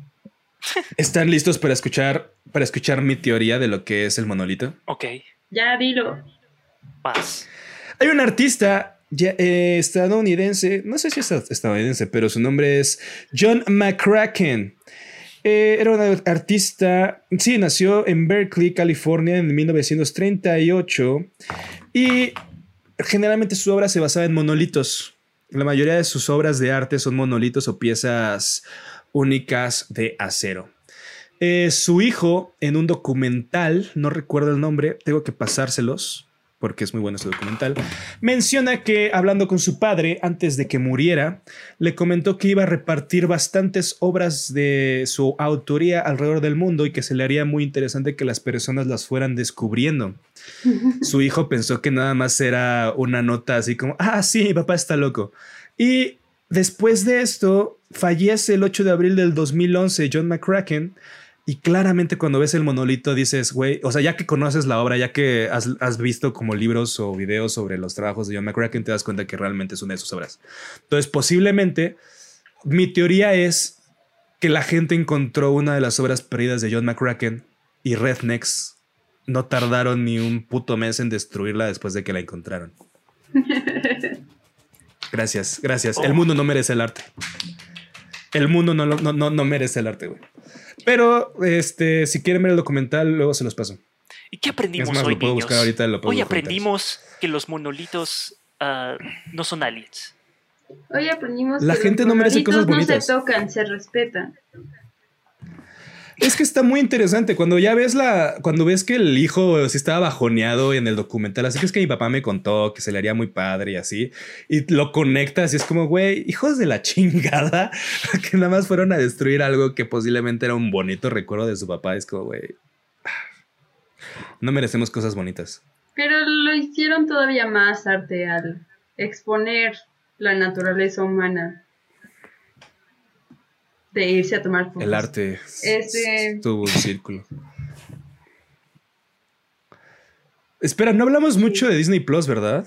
¿Están listos para escuchar, para escuchar mi teoría de lo que es el monolito? Ok, Ya dilo. paz. Hay un artista ya- eh, estadounidense, no sé si es estadounidense, pero su nombre es John McCracken. Eh, era un artista, sí, nació en Berkeley, California en 1938 y generalmente su obra se basaba en monolitos. La mayoría de sus obras de arte son monolitos o piezas únicas de acero. Eh, su hijo en un documental, no recuerdo el nombre, tengo que pasárselos porque es muy bueno ese documental, menciona que hablando con su padre antes de que muriera, le comentó que iba a repartir bastantes obras de su autoría alrededor del mundo y que se le haría muy interesante que las personas las fueran descubriendo. Su hijo pensó que nada más era una nota así como, ah, sí, mi papá está loco. Y después de esto, fallece el 8 de abril del 2011 John McCracken. Y claramente cuando ves el monolito dices, güey, o sea, ya que conoces la obra, ya que has, has visto como libros o videos sobre los trabajos de John McCracken, te das cuenta que realmente es una de sus obras. Entonces, posiblemente, mi teoría es que la gente encontró una de las obras perdidas de John McCracken y Rednecks no tardaron ni un puto mes en destruirla después de que la encontraron. Gracias, gracias. El mundo no merece el arte. El mundo no, lo- no, no, no merece el arte, güey. Pero, este, si quieren ver el documental, luego se los paso. ¿Y qué aprendimos Es más, hoy, lo puedo niños? buscar ahorita, lo puedo hoy aprendimos que los monolitos ah, no son aliens. Hoy aprendimos La que gente los no merece monolitos cosas bonitas. No se tocan, se respetan. Es que está muy interesante. Cuando ya ves la. Cuando ves que el hijo sí estaba bajoneado en el documental, así que es que mi papá me contó que se le haría muy padre y así. Y lo conectas y es como, güey, hijos de la chingada, que nada más fueron a destruir algo que posiblemente era un bonito recuerdo de su papá. Es como, güey. No merecemos cosas bonitas. Pero lo hicieron todavía más arte al exponer la naturaleza humana de irse a tomar fotos. El arte Este- tuvo un círculo. Espera, no hablamos mucho de Disney Plus, ¿verdad?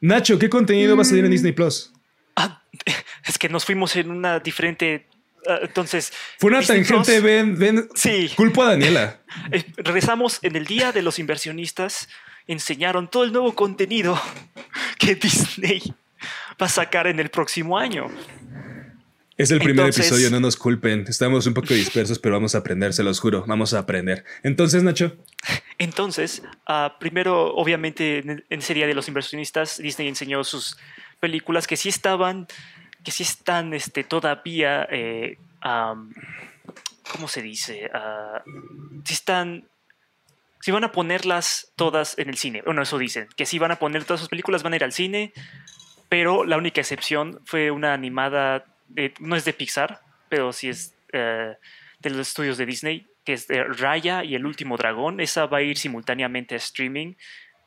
Nacho, ¿qué contenido va a salir en Mm. Disney Plus? Ah, es que nos fuimos en una diferente. ah, entonces. Fue una Disney tangente, Plus- ven, ven. Sí. Culpo a Daniela. Eh, regresamos en el día de los inversionistas. Enseñaron todo el nuevo contenido que Disney va a sacar en el próximo año. Es el primer Entonces- episodio, no nos culpen. Estamos un poco dispersos, pero vamos a aprender, se los juro. Vamos a aprender. Entonces, Nacho, Entonces, ah, primero, obviamente, en, día de los inversionistas, Disney enseñó sus películas que sí estaban, que sí están este, todavía, eh, ¿cómo se dice? Ah, sí están si van a ponerlas todas en el cine. Bueno, eso dicen, que si van a poner todas sus películas, van a ir al cine, pero la única excepción fue una animada, de, no es de Pixar, pero sí es eh, de los estudios de Disney, que es de Raya y el último dragón. Esa va a ir simultáneamente a streaming.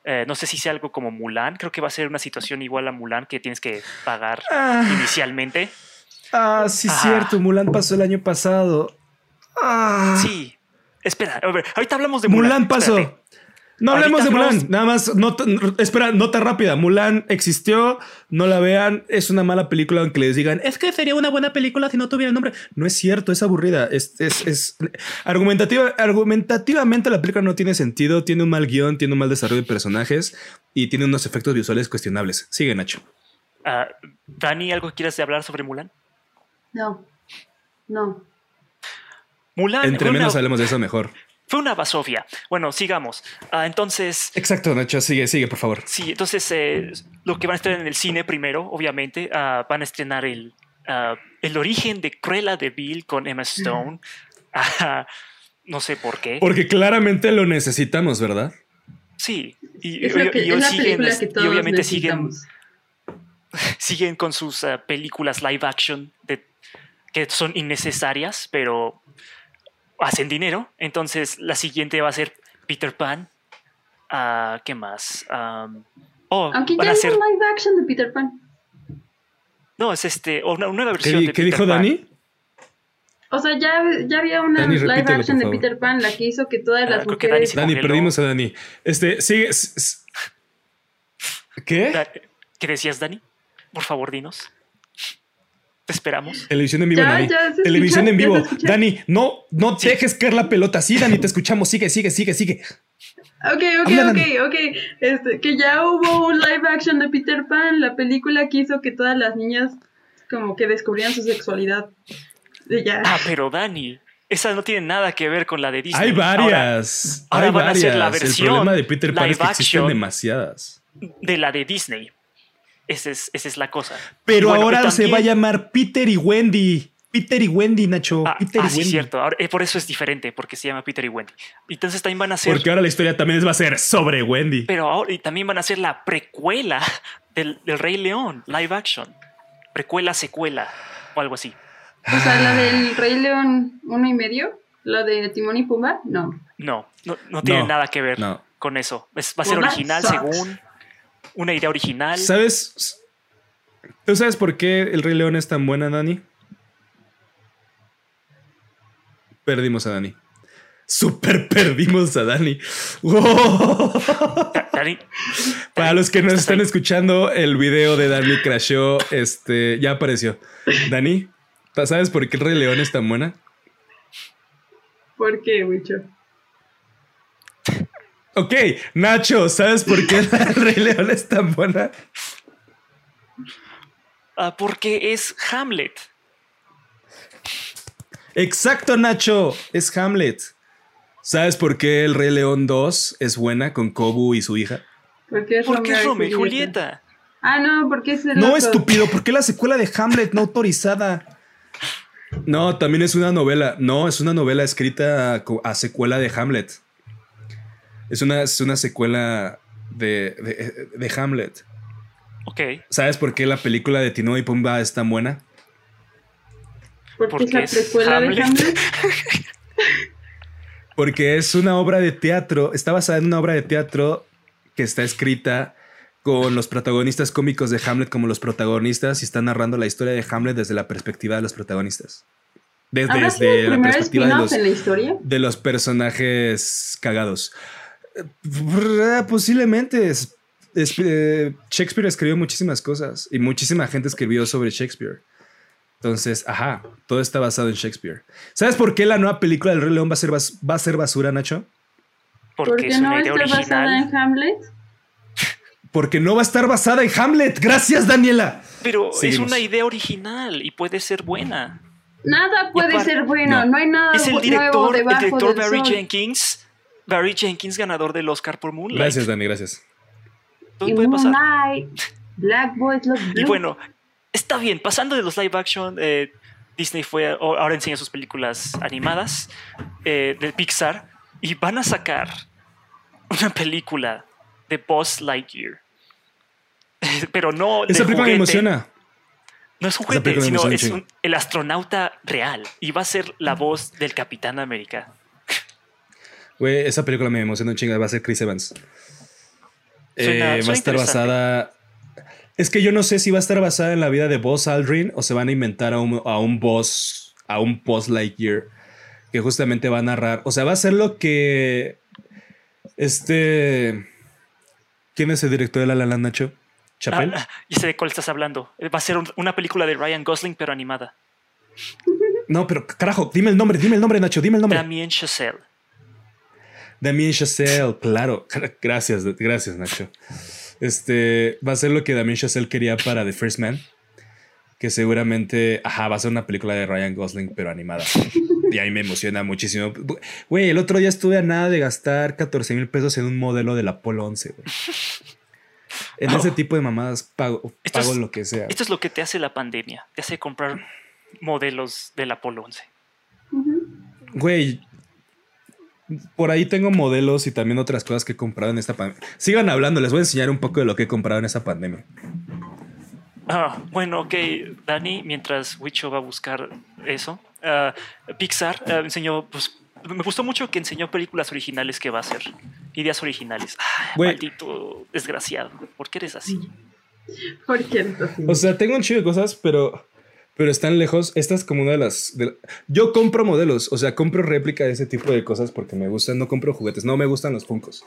Eh, no sé si sea algo como Mulan, creo que va a ser una situación igual a Mulan que tienes que pagar Ah. inicialmente. Ah, sí, Ah. cierto. Mulan pasó el año pasado. Ah. Sí. Espera, a ver, ahorita hablamos de Mulan. Mulan pasó. espérate. No hablemos de Mulan. Nada más, nota- espera, nota rápida. Mulan existió, no la vean. Es una mala película aunque les digan, es que sería una buena película si no tuviera el nombre. No es cierto, es aburrida. Es, es, es argumentativa, argumentativamente la película no tiene sentido. Tiene un mal guion, tiene un mal desarrollo de personajes y tiene unos efectos visuales cuestionables. Sigue, Nacho. Ah, Dani, ¿algo que quieras hablar sobre Mulan? No. No. Mulan Entre una, menos hablemos de eso, mejor. Fue una basofia. Bueno, sigamos. Ah, entonces, Exacto, Nacho. Sigue, sigue, por favor. sí, entonces eh, lo que van a estrenar en el cine primero, obviamente, ah, van a estrenar el, ah, el origen de Cruella de Vil con Emma Stone. Ah, no sé por qué. Porque claramente lo necesitamos, ¿verdad? Sí. Y, Es, que, y- y es la siguen, que y obviamente siguen, siguen con sus ah, películas live action de, que son innecesarias, pero hacen dinero. Entonces la siguiente va a ser Peter Pan. Ah, ¿Qué más? Oh, Aunque van ya a hay hacer. un live action de Peter Pan. No, es este. o Una, una nueva ¿Qué, versión di- de qué Peter dijo Pan. Dani? O sea, ya, ya había una Dani, live repítelo, action por de favor. Peter Pan, la que hizo que todas Ah, las creo que Dani mujeres... se- Dani, congeló. perdimos a Dani. Este, sigue. ¿Qué? ¿Qué decías, Dani? Por favor, dinos. Te esperamos. Televisión en vivo, Ya, Dani. ya Televisión escucha, en vivo. Dani, no, no dejes caer la pelota. Sí, Dani, te escuchamos. Sigue, sigue, sigue, sigue. Ok, ok, Habla, ok, Dani. ok. Este, que ya hubo un live action de Peter Pan, la película que hizo que todas las niñas como que descubrían su sexualidad. Ya. Ah, pero Dani, esa no tiene nada que ver con la de Disney. Hay varias. ahora hay van a varias. hacer la versión El problema de Peter Pan es live que existen action. demasiadas. de la de Disney. Esa es, esa es la cosa. Pero bueno, ahora se va a llamar Peter y Wendy. Peter y Wendy, Nacho. Ah, Peter ah, y sí, Wendy. cierto. Ahora, eh, por eso es diferente, porque se llama Peter y Wendy. Entonces también van a hacer. Porque ahora la historia también va a ser sobre Wendy. Pero ahora y también van a hacer la precuela del, del Rey León, live action. Precuela, secuela o algo así. O sea, la del Rey León uno y medio, la de Timón y Pumba, no. No, no, no tiene No, nada que ver no. con eso. Es- va a ser original sucks. según una idea original. ¿Sabes? ¿Tú sabes por qué el Rey León es tan buena, Dani? Perdimos a Dani. Super perdimos a Dani. Da- Dani, Para los que nos ¿estás están ahí? escuchando, el video de Dani crashó. Este ya apareció. Dani, ¿sabes por qué el Rey León es tan buena? ¿Por qué, Wicho? Ok, Nacho, ¿sabes por qué el Rey León es tan buena? ah, porque es Hamlet. Exacto, Nacho. Es Hamlet. ¿Sabes por qué el Rey León 2 es buena con Kobu y su hija? Porque es Porque Romeo Romeo y Julieta. Ah, no, porque es el No, otro. estúpido, ¿por qué la secuela de Hamlet no autorizada? No, también es una novela. No, es una novela escrita a secuela de Hamlet. Es una, es una secuela de, de- de Hamlet. Ok. ¿Sabes por qué la película de Tino y Pumba es tan buena? Porque, porque es la precuela de Hamlet. Hamlet. Porque es una obra de teatro, está basada en una obra de teatro que está escrita con los protagonistas cómicos de Hamlet como los protagonistas y está narrando la historia de Hamlet desde la perspectiva de los protagonistas. Desde, ¿Habrá sido desde la perspectiva de los, en la historia? de los personajes cagados. Eh, Posiblemente. es- es- eh, Shakespeare escribió muchísimas cosas y muchísima gente escribió sobre Shakespeare. Entonces, ajá, todo está basado en Shakespeare. ¿Sabes por qué la nueva película del Rey León va a ser, bas- va a ser basura, Nacho? Porque ¿Por qué es no una idea está basada original. en Hamlet? Porque no va a estar basada en Hamlet. Gracias, Daniela. Pero es una idea original y puede ser buena. Nada puede ser bueno, no. no, hay nada Es el bu- nuevo director, el director del Barry sol. Jenkins. Barry Jenkins, ganador del Oscar por Moonlight. Gracias, Dani, gracias. Todo Y puede pasar. Moonlight, Black Boys Love Y bueno, está bien. Pasando de los live action, eh, Disney fue ahora enseña sus películas animadas eh, de Pixar y van a sacar una película de Buzz Lightyear. Pero no. de Esa película me emociona. No es un juguete, sino es un- el astronauta real. Y va a ser la voz del Capitán América. Güey, esa película me emociona un chingo. Va a ser Chris Evans. Eh, va a estar basada. Es que yo no sé si va a estar basada en la vida de Buzz Aldrin o se van a inventar a un, a un boss, a un Buzz Lightyear que justamente va a narrar. O sea, va a ser lo que. Este. ¿Quién es el director de La La Land, Nacho? ¿Chapel? Ah, ah, ya sé de cuál estás hablando. Va a ser un- una película de Ryan Gosling, pero animada. No, pero carajo, dime el nombre, dime el nombre, Nacho, dime el nombre. Damien Chazelle. Damien Chazelle, claro. Gracias, gracias, Nacho. Este va a ser lo que Damien Chazelle quería para The First Man. Que seguramente, ajá, va a ser una película de Ryan Gosling, pero animada. Y a mí me emociona muchísimo. Güey, el otro día estuve a nada de gastar 14 mil pesos en un modelo del Apolo 11, güey. En ese tipo de mamadas pago, Esto pago es- lo que sea. Esto es lo que te hace la pandemia. Te hace comprar modelos del Apolo 11. Güey, por ahí tengo modelos y también otras cosas que he comprado en esta pandemia. Sigan hablando, les voy a enseñar un poco de lo que he comprado en esta pandemia. Ah, bueno, ok, Dani, mientras Wicho va a buscar eso, ah, Pixar ah, enseñó, pues, me gustó mucho que enseñó películas originales que va a hacer, ideas originales. Ah, maldito desgraciado, ¿por qué eres así? ¿Por qué eres así? O sea, tengo un chido de cosas, pero, pero están lejos. Esta es como una de las. de- yo compro modelos, o sea, compro réplica de ese tipo de cosas porque me gustan. No compro juguetes, no me gustan los Funkos.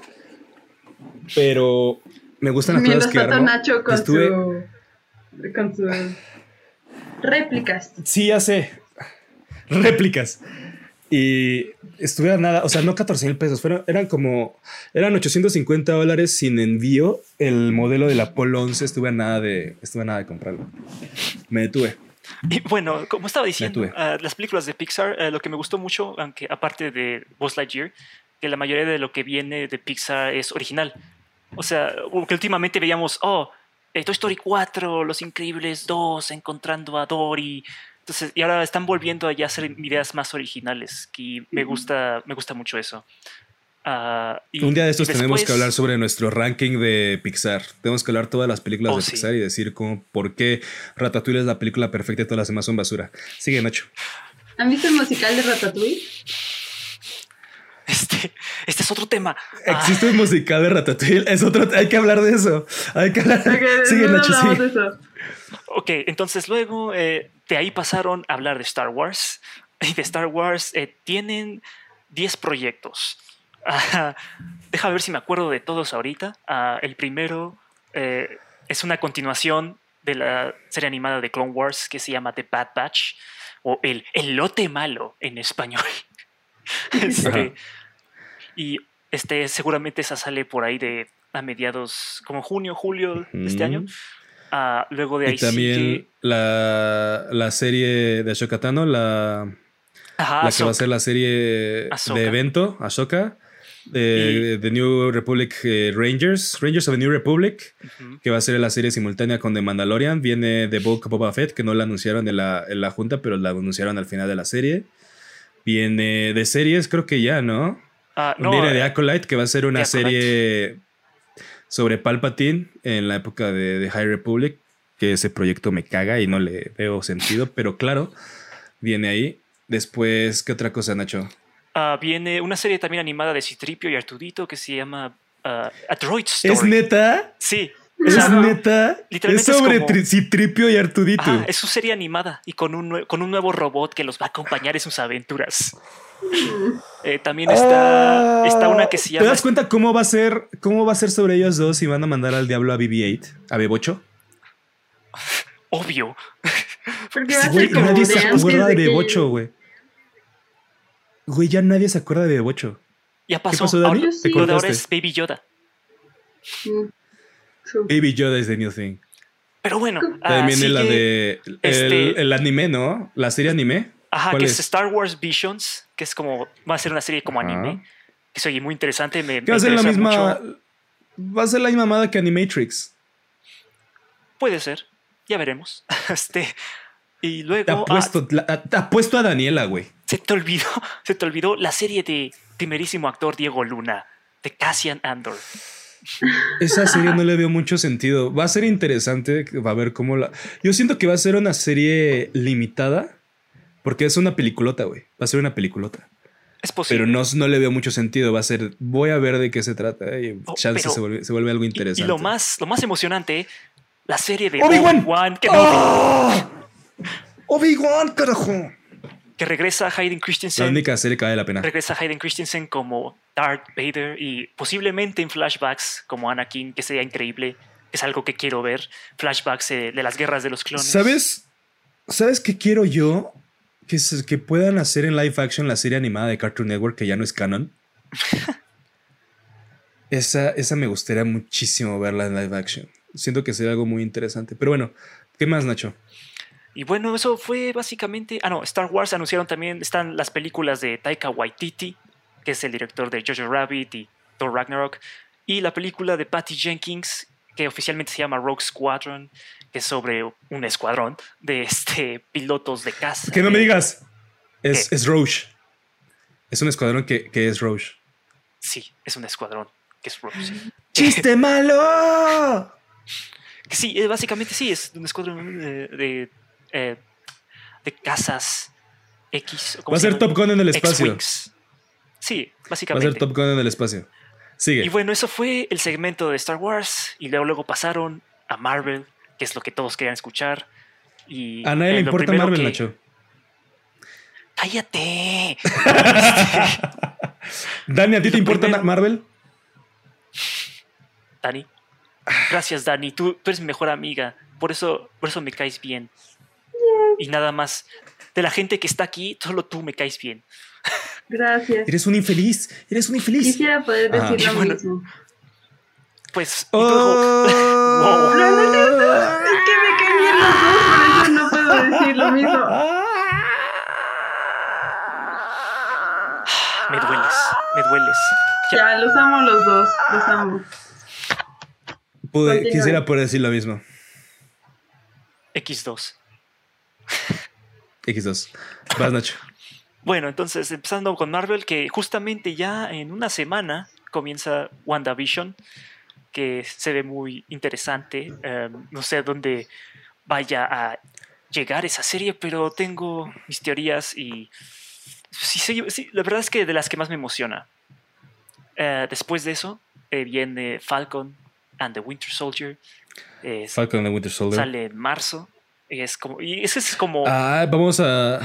Pero me gustan las Mientras cosas que armo. Nacho con Estuve- su. con sus réplicas. Sí, ya sé. Réplicas. Y estuve a nada, o sea, no 14 mil pesos, fueron, eran como, eran 850 dólares sin envío. El modelo del Apolo 11 estuve a nada de, estuve a nada de comprarlo. Me detuve. Y bueno, como estaba diciendo, ah, las películas de Pixar, eh, lo que me gustó mucho, aunque aparte de Buzz Lightyear, que la mayoría de lo que viene de Pixar es original. O sea, que últimamente veíamos, oh, eh, Toy Story 4, Los Increíbles 2, Encontrando a Dory. Entonces, y ahora están volviendo a ya hacer ideas más originales, y me gusta, me gusta mucho eso. Ah, y- Un día de estos tenemos que hablar sobre nuestro ranking de Pixar. Tenemos que hablar todas las películas Oh, de sí. Pixar y decir cómo, por qué Ratatouille es la película perfecta y todas las demás son basura. Sigue, Nacho. ¿Han visto el musical de Ratatouille? Este, este es otro tema. Ah, Existe un musical de Ratatouille. Es otro. Hay que hablar de eso. Hay que hablar. Sigue, no Nacho. sigue. de eso. Ok, entonces luego eh, de ahí pasaron a hablar de Star Wars. Y de Star Wars eh, tienen 10 proyectos. Deja ver si me acuerdo de todos ahorita. Ah, el primero eh, es una continuación de la serie animada de Clone Wars que se llama The Bad Batch o el, el lote malo en español. Este, y este, seguramente esa sale por ahí de a mediados, como junio, julio de este año. Ah, luego de ahí Y también la, la serie de Ashoka Tano, la, Ajá, la que va a ser la serie Ahsoka. de evento, Ashoka, de, de New Republic eh, Rangers, Rangers of the New Republic, que va a ser la serie simultánea con The Mandalorian. Viene The Book of Boba Fett, que no la anunciaron en la, en la junta, pero la anunciaron al final de la serie. Viene de series, creo que ya, ¿no? Ah, no, diario de eh, Acolyte, que va a ser una The serie sobre Palpatine en la época de, de High Republic, que ese proyecto me caga y no le veo sentido, pero claro, viene ahí. Después, ¿qué otra cosa, Nacho? Ah, viene una serie también animada de Citripio y Artudito que se llama ah, A Droid Story. ¿Es neta? Sí. ¿Es O sea, neta? Es literalmente es sobre como- Tri- Citripio y Artudito. ajá, es su serie animada y con un, con un nuevo robot que los va a acompañar en sus aventuras. Eh, también está, está una que se ¿Te llama das cuenta cómo va a ser cómo va a ser sobre ellos dos y van a mandar al diablo a BB-8, a Bebocho? Obvio. Porque va a ser como nadie de se acuerda de que- Bebocho, güey. Güey, ya nadie se acuerda de Bebocho. Ya pasó. pasó, Dani? Ahora, sí. de ahora cortaste. es Baby Yoda. Mm. Baby Yoda es the new thing. Pero bueno, ah, También es la de el, este- el anime, ¿no? La serie anime. Ajá, ¿Cuál que es? es Star Wars Visions, que es como va a ser una serie como Ajá. anime, que se oye muy interesante. Me, va a ser la misma. mucho. Va a ser la misma mamada que Animatrix. Puede ser, ya veremos. Este, y luego Te ah, apuesto, la- te apuesto a Daniela, güey. Se te olvidó, se te olvidó la serie de primerísimo actor Diego Luna, de Cassian Andor. Esa serie no le veo mucho sentido. Va a ser interesante, va a ver cómo la... Yo siento que va a ser una serie limitada, porque es una peliculota, güey. Va a ser una peliculota. Es posible. Pero no, no le veo mucho sentido. Va a ser, voy a ver de qué se trata. Y Oh, chance se, vuelve, se vuelve algo interesante. Y, lo más, lo más emocionante, la serie de ¡Obi-Wan! Obi-Wan ¡Oh! Obi-Wan, carajo. Que regresa Hayden La Christensen. única serie que vale la pena. Regresa Hayden Christensen como Darth Vader y posiblemente en flashbacks como Anakin, que sería increíble. Es algo que quiero ver. Flashbacks eh, de las guerras de los clones. ¿Sabes? ¿Sabes qué quiero yo? Que, se- que puedan hacer en live action la serie animada de Cartoon Network que ya no es canon. esa, esa me gustaría muchísimo verla en live action. Siento que sería algo muy interesante. Pero bueno, ¿qué más, Nacho? Y bueno, eso fue básicamente. Ah, no, Star Wars anunciaron también. Están las películas de Taika Waititi, que es el director de Jojo Rabbit y Thor Ragnarok. Y la película de Patty Jenkins, que oficialmente se llama Rogue Squadron, que es sobre un escuadrón de este, pilotos de caza. Que no me digas. Es, ¿Qué? es Roche. Es un escuadrón que, que es Roche. Sí, es un escuadrón, que es Rogue. ¡Chiste malo! Sí, eh, básicamente sí, es un escuadrón eh, de, eh, de cazas X. ¿o cómo Va a se ser? Top Gun en el espacio. Sí, Va a básicamente. ser Top Gun en el espacio. Sigue. Y bueno, eso fue el segmento de Star Wars. Y luego, luego pasaron a Marvel, que es lo que todos querían escuchar. Y a nadie eh, le lo importa Marvel, que- Nacho. ¡Cállate! Dani, ¿a ti te importa primero- Marvel? Dani. Gracias, Dani. Tú, tú eres mi mejor amiga. Por eso, por eso me caes bien. Y nada más. De la gente que está aquí, solo tú me caes bien. Gracias. Eres un infeliz. Eres un infeliz. Quisiera poder Ajá. decir lo Bueno. mismo. Pues. Oh. No, no es cierto. Es que me caen bien los dos, por eso no puedo decir lo mismo. me dueles. Me dueles. Ya. Ya, los amo los dos. Los amo. Pude- quisiera poder decir lo mismo. X2. X2. Vas, Nacho. Bueno, entonces empezando con Marvel, que justamente ya en una semana comienza WandaVision, que se ve muy interesante. Eh, no sé a dónde vaya a llegar esa serie, pero tengo mis teorías y sí, sí, sí, la verdad es que de las que más me emociona. Eh, después de eso eh, viene Falcon and the Winter Soldier. Eh, Falcon and the Winter Soldier. sale en marzo. Y es como, y ese es como Ah, vamos a.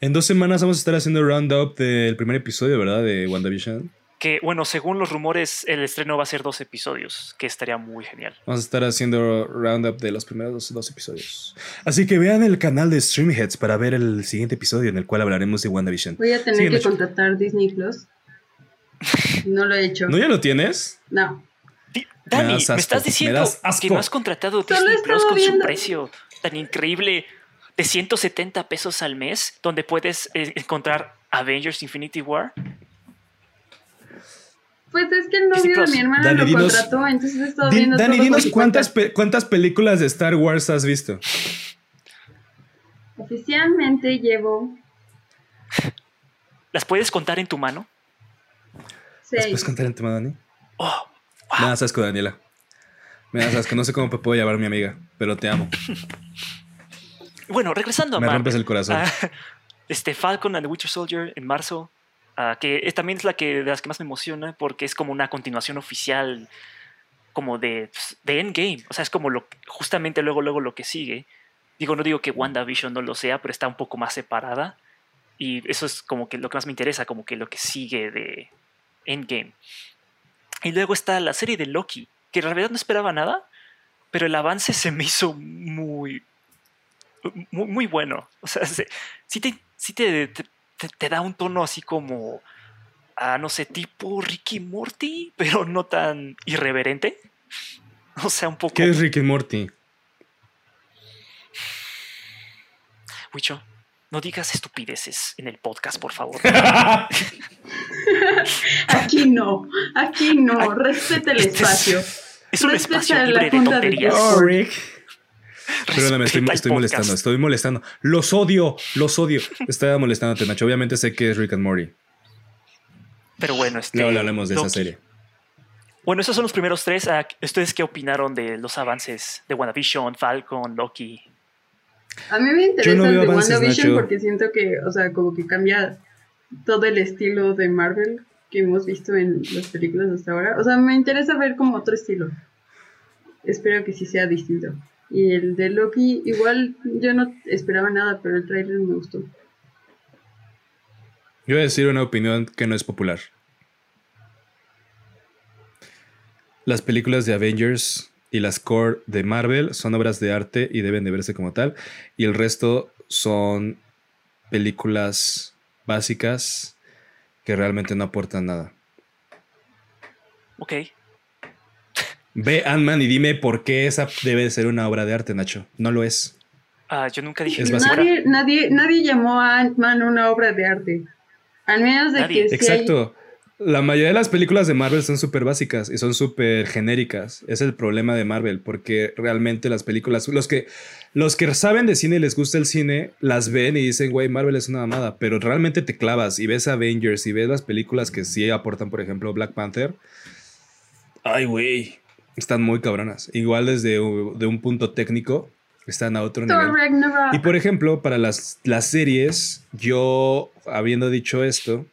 En dos semanas vamos a estar haciendo roundup del primer episodio, ¿verdad? De WandaVision. Que, bueno, según los rumores, el estreno va a ser dos episodios, que estaría muy genial. Vamos a estar haciendo roundup de los primeros dos, dos episodios. Así que vean el canal de Streamheads para ver el siguiente episodio en el cual hablaremos de WandaVision. Voy a tener que contratar Disney Plus. No lo he hecho. ¿No ya lo tienes? No. Di- Dani, me, estás diciendo que no has contratado Disney Plus con su precio tan increíble de 170 pesos al mes, donde puedes eh, encontrar Avengers Infinity War. Pues es que el novio de mi hermana Dani, lo dinos- contrató, entonces he estado Di- viendo Dani, todo dinos su cuántas, pe- cuántas películas de Star Wars has visto. Oficialmente llevo ¿Las puedes contar en tu mano? ¿Las seis. puedes contar en tema, Dani? Oh, Me das asco, Daniela. Me das asco. No sé cómo me puedo llamar mi amiga, pero te amo. Bueno, regresando a Me Marvel. rompes el corazón. Ah, este Falcon and the Winter Soldier en marzo, ah, que es- también es la que de las que más me emociona porque es como una continuación oficial como de, pues, de Endgame, o sea, es como lo justamente luego luego lo que sigue. Digo, no digo que WandaVision no lo sea, pero está un poco más separada y eso es como que lo que más me interesa, como que lo que sigue de Endgame. Y luego está la serie de Loki, que en realidad no esperaba nada, pero el avance se me hizo muy muy, muy bueno. O sea, se- sí te, sí te, te, te- da un tono así como, ah, no sé, tipo Ricky Morty, pero no tan irreverente. O sea, un poco... ¿Qué es Rick y Morty? Wicho, no digas estupideces en el podcast, por favor. Aquí no, aquí no, respeta el este es- espacio. Es un Respeta espacio libre de tonterías. Oh, Rick. Perdóname, estoy, estoy molestando, estoy molestando. Los odio, los odio. Estaba molestándote, Nacho. Obviamente sé que es Rick and Morty. Pero bueno, este, Luego le hablamos de esa serie. Bueno, esos son los primeros tres. Ah, ¿Ustedes qué opinaron de los avances de WandaVision, Falcon, Loki? A mí me interesa no de WandaVision porque siento que, o sea, como que cambia todo el estilo de Marvel que hemos visto en las películas hasta ahora. O sea, me interesa ver como otro estilo. Espero que sí sea distinto. Y el de Loki, igual yo no esperaba nada, pero el trailer me gustó. Yo voy a decir una opinión que no es popular. Las películas de Avengers y las core de Marvel son obras de arte y deben de verse como tal. Y el resto son películas básicas que realmente no aportan nada. Ok. Ve Ant-Man y dime por qué esa debe de ser una obra de arte, Nacho. No lo es. Ah, yo nunca dije Es. Nadie, nadie, nadie llamó a Ant-Man una obra de arte. Al menos de Nadie. que hay- Exacto. La mayoría de las películas de Marvel son súper básicas y son súper genéricas. Es el problema de Marvel, porque realmente las películas, los que, los que saben de cine y les gusta el cine, las ven y dicen, güey, Marvel es una mamada, pero realmente te clavas y ves Avengers y ves las películas que sí aportan, por ejemplo, Black Panther. Ay, güey, están muy cabronas. Igual desde de un punto técnico, están a otro nivel. Y por ejemplo, para las, las series, yo, habiendo dicho esto,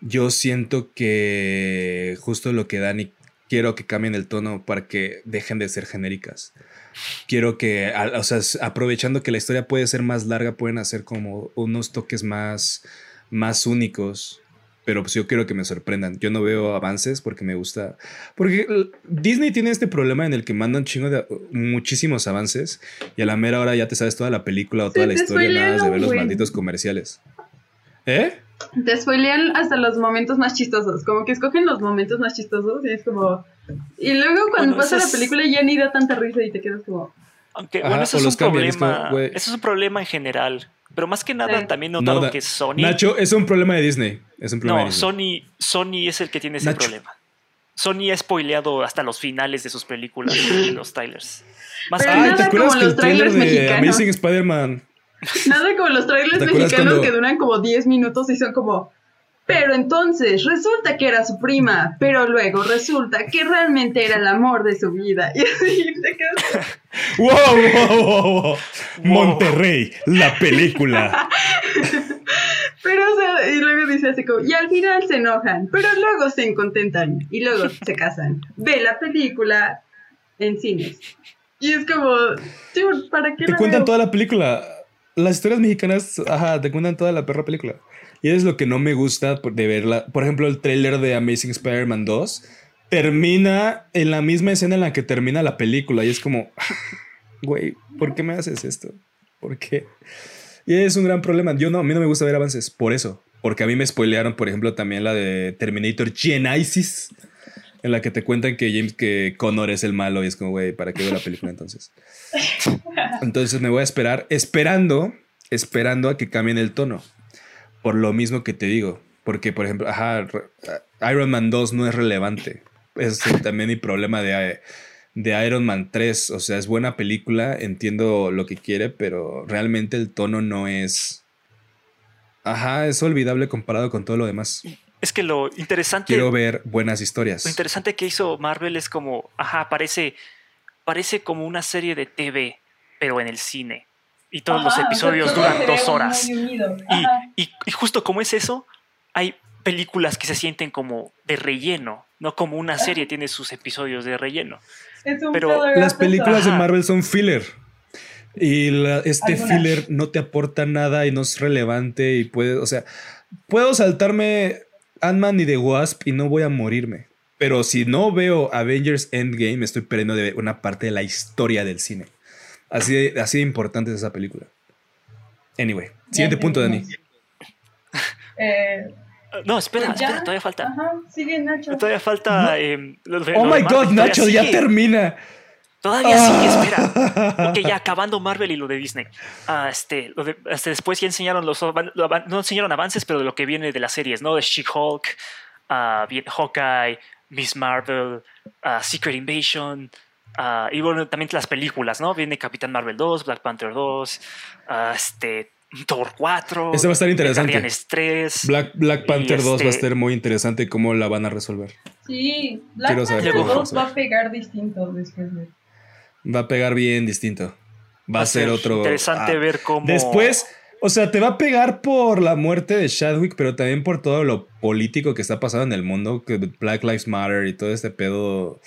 yo siento que justo lo que Dani, quiero que cambien el tono para que dejen de ser genéricas. Quiero que, o sea, aprovechando que la historia puede ser más larga, pueden hacer como unos toques más, más únicos. Pero pues yo quiero que me sorprendan. Yo no veo avances porque me gusta. Porque Disney tiene este problema en el que mandan chingo de muchísimos avances y a la mera hora ya te sabes toda la película o toda la historia nada más de ver los malditos comerciales. ¿Eh? Te spoilean hasta los momentos más chistosos. Como que escogen los momentos más chistosos y es como. Y luego cuando Bueno, pasa ese la es- película ya ni da tanta risa y te quedas como. Aunque, Ajá, bueno, eso es un es como, problema. güey. eso es un problema en general. Pero más que nada, Sí. también No, notaron da- que Sony. Nacho, es un problema de Disney. Es un problema no, de Disney. Sony, Sony es el que tiene ese Nacho. problema. Sony ha spoileado hasta los finales de sus películas y los trailers. Más Pero que Ay, nada ¿te acuerdas como que el los trailer de trailers mexicanos. Amazing Spider-Man? Nada como los trailers ¿Te acuerdas mexicanos cuando- que duran como 10 minutos y son como. Pero entonces resulta que era su prima, pero luego resulta que realmente era el amor de su vida. Y así te quedas. ¡Wow, wow, wow, wow! Monterrey, la película. Pero, o sea, y luego dice así como, y al final se enojan, pero luego se contentan y luego se casan. Ve la película en cines. Y es como, ¿para qué Te la cuentan veo? toda la película. Las historias mexicanas, ajá, te cuentan toda la perra película. Y es lo que no me gusta de verla. Por ejemplo, el tráiler de Amazing Spider-Man 2 termina en la misma escena en la que termina la película. Y es como, güey, ¿por qué me haces esto? ¿Por qué? Y es un gran problema. Yo no, a mí no me gusta ver avances por eso. Porque a mí me spoilearon, por ejemplo, también la de Terminator Genesis, en la que te cuentan que James, que Connor es el malo. Y es como, güey, ¿para qué veo la película entonces? Entonces me voy a esperar, esperando, esperando a que cambien el tono. Por lo mismo que te digo. Porque, por ejemplo, ajá, Iron Man 2 no es relevante. Es también mi problema de, de Iron Man 3. O sea, es buena película, entiendo lo que quiere, pero realmente el tono no es. Ajá, es olvidable comparado con todo lo demás. Es que lo interesante. Quiero ver buenas historias. Lo interesante que hizo Marvel es como, ajá, parece, parece como una serie de TV, pero en el cine. Y todos los episodios o sea, todo duran dos horas. Y, y- y justo como es eso, hay películas que se sienten como de relleno, no como una serie tiene sus episodios de relleno. Es un pero Las películas de. Marvel son filler. Y la- este Algunas. filler no te aporta nada y no es relevante y puede, o sea, puedo saltarme Ant-Man y The Wasp y no voy a morirme. Pero si no veo Avengers Endgame, estoy perdiendo de una parte de la historia del cine. Así de, así de importante es esa película. Anyway, siguiente Ya punto, Dani. entendimos. Eh, No, espera, Pues ya. espera, todavía falta. ajá, sigue Nacho. Todavía falta. em, lo de- Oh lo de my god, Nacho, ya sigue. termina. Todavía sigue, Ah. espera. Ok, ya acabando Marvel y lo de Disney. Ah, este, lo de- hasta después ya enseñaron los no enseñaron avances, pero de lo que viene de las series, ¿no? De She-Hulk, bien- Hawkeye, Miss Marvel, ah, Secret Invasion. ah, y bueno, también las películas, ¿no? Viene Capitán Marvel 2, Black Panther 2, ah, este, Thor 4. Este va a estar interesante. Guardianes 3. Black, Black Panther 2 va a este- estar muy interesante cómo la van a resolver. Sí, Black Quiero saber Panther cómo 2 va a va a pegar distinto después de. Va a pegar bien distinto. Va a ser otro. Interesante ah. ver cómo. Después, o sea, te va a pegar por la muerte de Chadwick, pero también por todo lo político que está pasando en el mundo, que Black Lives Matter y todo este pedo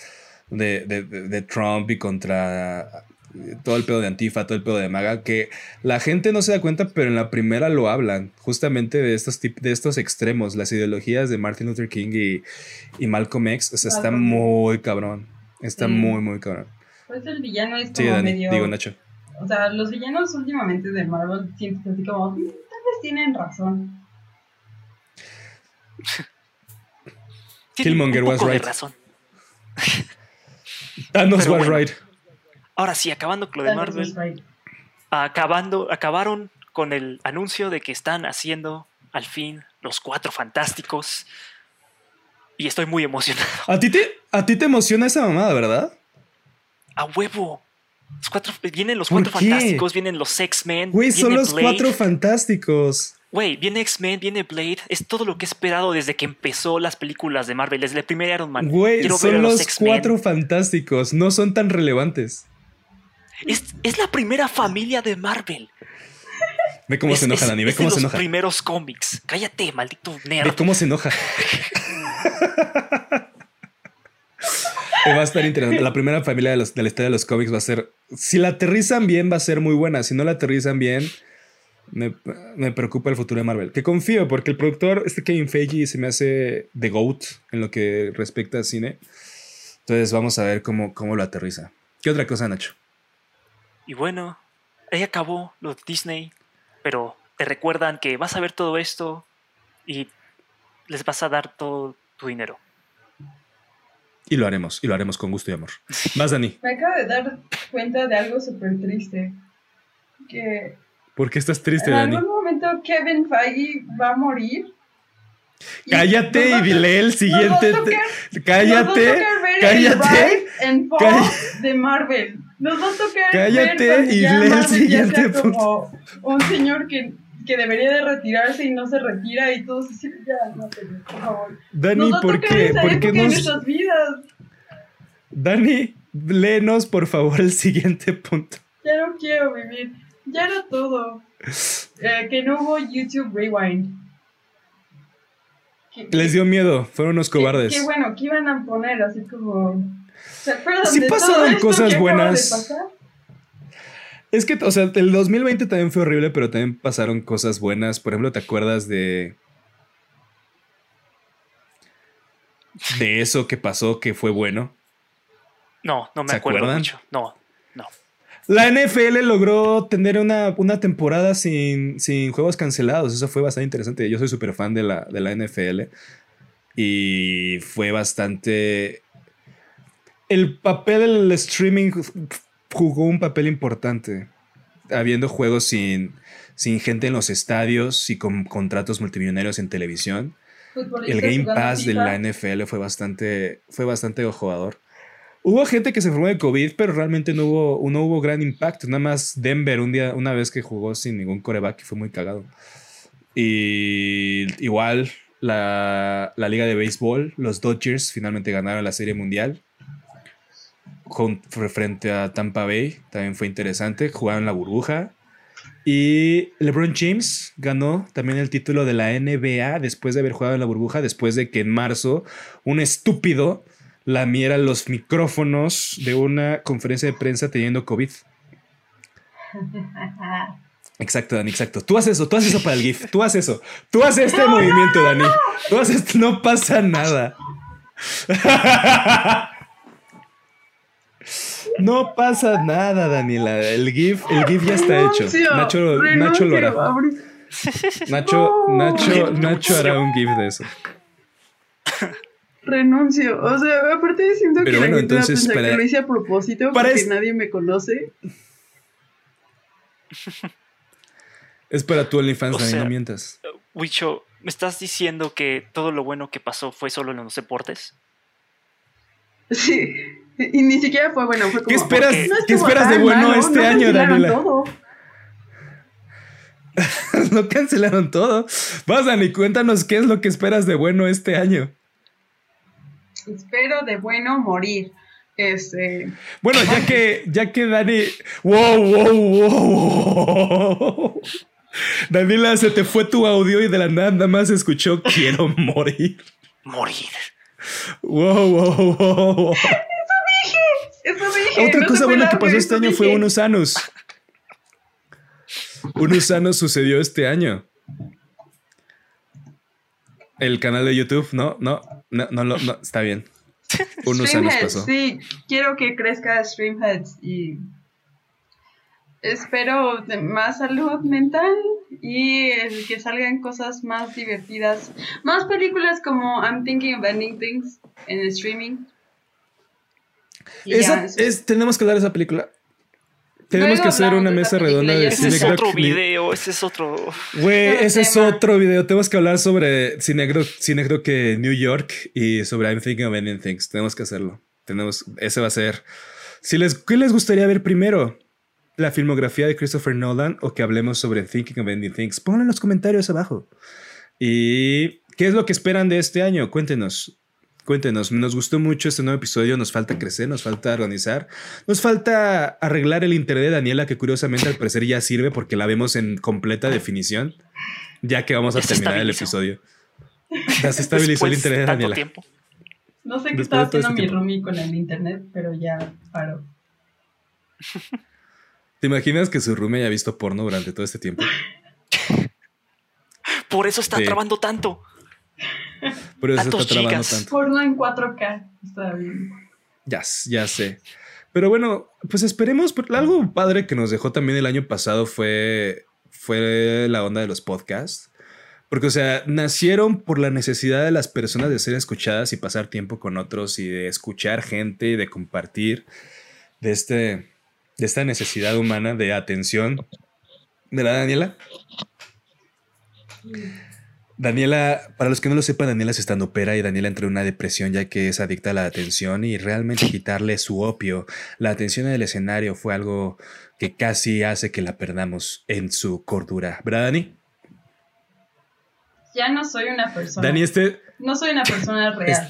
de, de- Trump y contra todo el pedo de Antifa, todo el pedo de Maga, que la gente no se da cuenta, pero en la primera lo hablan, justamente de estos, tip- de estos extremos, las ideologías de Martin Luther King y, y Malcolm X, o sea, está Malcolm muy cabrón, está Sí. muy, muy cabrón. Pues el villano es como Sí, Dani, medio. digo Nacho. O sea, los villanos últimamente de Marvel siento así como. "Mm, Tal vez tienen razón. Killmonger was right. razón. Thanos Pero was bueno. right. Ahora sí, acabando con lo de Marvel. right. acabando, acabaron con el anuncio de que están haciendo al fin los cuatro fantásticos. Y estoy muy emocionado. ¿A ti, te, a ti te emociona esa mamada, ¿verdad? ¡A huevo! Los cuatro, vienen los ¿Por cuatro fantásticos, vienen los X-Men. Güey, son los Blade. cuatro fantásticos. Güey, viene X-Men, viene Blade. Es todo lo que he esperado desde que empezó las películas de Marvel, desde el primer Iron Man. Güey, son los cuatro fantásticos. No son tan relevantes. Es, es la primera familia de Marvel. Ve cómo es, se enoja, es- Dani. Ve es de cómo se los enoja. primeros cómics. Cállate, maldito nerd. Ve cómo se enoja. Va a estar interesante. La primera familia de, la historia de los cómics va a ser. Si la aterrizan bien, va a ser muy buena. Si no la aterrizan bien, me, me preocupa el futuro de Marvel. Que confío, porque el productor, este Kevin Feige, se me hace The GOAT en lo que respecta a cine. Entonces vamos a ver cómo, cómo lo aterriza. ¿Qué otra cosa, Nacho? Y bueno, ahí acabó lo de Disney, pero te recuerdan que vas a ver todo esto y les vas a dar todo tu dinero. Y lo haremos, y lo haremos con gusto y amor. Más, Dani. Me acabo de dar cuenta de algo súper triste. Que ¿Por qué estás triste, en Dani? algún momento Kevin Feige va a morir. Y Cállate va- y lee el nos va a siguiente. tocar- te- nos va a Cállate, tocar ver el cállate. Cállate. de Marvel. Nos va a tocar Cállate ver y lee el siguiente punto. como un señor que, que debería de retirarse y no se retira y todos así, ya, no te por favor. Dani, Nos ¿por qué? esa ¿Por qué en nuestras vidas. Dani, léenos por favor el siguiente punto. Ya no quiero vivir. Ya era todo. Eh, que no hubo YouTube Rewind. Que- Les dio miedo, fueron unos cobardes. Que, bueno, que iban a poner así como. ¿Se acuerdan Sí pasaron cosas buenas. Es que, o sea, el 2020 también fue horrible, pero también pasaron cosas buenas. Por ejemplo, ¿te acuerdas de... De eso que pasó que fue bueno? No, no me ¿Se acuerdo acuerdan? mucho. No, no. La NFL logró tener una, una temporada sin, sin juegos cancelados. Eso fue bastante interesante. Yo soy súper fan de la, de la NFL. Y fue bastante... El papel del streaming jugó un papel importante. Habiendo juegos sin, sin gente en los estadios y con contratos multimillonarios en televisión. El Game Pass de la NFL fue bastante, fue bastante jugador. Hubo gente que se enfermó de COVID, pero realmente no hubo, no hubo gran impacto. Nada más Denver un día, una vez que jugó sin ningún coreback y fue muy cagado. Y igual la, la liga de béisbol, los Dodgers finalmente ganaron la Serie Mundial. Con, frente a Tampa Bay, también fue interesante. Jugaron la burbuja. Y LeBron James ganó también el título de la NBA después de haber jugado en la burbuja, después de que en marzo un estúpido lamiera los micrófonos de una conferencia de prensa teniendo COVID. Exacto, Dani, exacto. Tú haces eso, tú haces eso para el GIF, tú haces eso. Tú haces este movimiento, Dani. Tú haces no pasa nada. No pasa nada, Daniela. El GIF, el GIF ya está hecho. Nacho, Nacho lo hará. Nacho. Nacho, Nacho hará un GIF de eso. Renuncio. O sea, aparte siento Pero que bueno, la gente va a entonces, pensar para- que lo hice a propósito para porque es- nadie me conoce. Es para tu OnlyFans, Dani, no mientas. Wicho, ¿me estás diciendo que todo lo bueno que pasó fue solo en los deportes? Sí. Y ni siquiera fue bueno. Fue como, ¿Qué esperas, porque "No ¿qué esperas de bueno malo, este no año, cancelaron Daniela? todo". no cancelaron todo. Vas, Dani, cuéntanos qué es lo que esperas de bueno este año. Espero de bueno morir. Este. Bueno, ya que, ya que Dani. ¡Wow, wow, wow! Daniela, se te fue tu audio y de la nada nada más escuchó quiero morir. Morir. Wow, wow, wow. Dije. Eso dije. Otra No cosa buena que pasó este año fue unos anos. Unos anos sucedió este año. El canal de YouTube, no, no, no, no, no, no, está bien. Unos Streamheads, pasó. Sí, quiero que crezca Streamheads y espero más salud mental y que salgan cosas más divertidas. Más películas como I'm Thinking of Ending Things en streaming. Esa es, tenemos que hablar de esa película. Tenemos Luego que hacer una mesa redonda de Ese es otro video, ese es otro. Güey, ese es tema. otro video. Tenemos que hablar sobre Cinecdoc que New York y sobre I'm Thinking of Ending Things. Tenemos que hacerlo. Tenemos, ese va a ser. Si les, ¿Qué les gustaría ver primero? ¿La filmografía de Christopher Nolan o que hablemos sobre Thinking of Ending Things? Pónganlo en los comentarios abajo. ¿Y qué es lo que esperan de este año? Cuéntenos. Cuéntenos, nos gustó mucho este nuevo episodio, nos falta crecer, nos falta organizar, nos falta arreglar el internet de Daniela, que curiosamente al parecer ya sirve porque la vemos en completa definición, ya que vamos a Ya terminar el episodio. Ya se estabilizó el internet de Daniela. tiempo. No sé qué después estaba haciendo este mi tiempo. roomie con el internet, pero ya paró. ¿Te imaginas que su roomie haya visto porno durante todo este tiempo? Por eso está Sí. trabando tanto. Por eso Datos está gigas. tanto. Porno en 4K. Está bien. Ya, ya sé. Pero bueno, pues esperemos. Algo padre que nos dejó también el año pasado fue, fue la onda de los podcasts. Porque, o sea, nacieron por la necesidad de las personas de ser escuchadas y pasar tiempo con otros y de escuchar gente y de compartir de, este, de esta necesidad humana de atención. ¿Verdad, Daniela? Daniela, para los que no lo sepan, Daniela es estandopera y Daniela entró en una depresión ya que es adicta a la atención y realmente quitarle su opio, la atención en el escenario fue algo que casi hace que la perdamos en su cordura. ¿Verdad, Dani? Ya no soy una persona. Dani, este... No soy una persona real.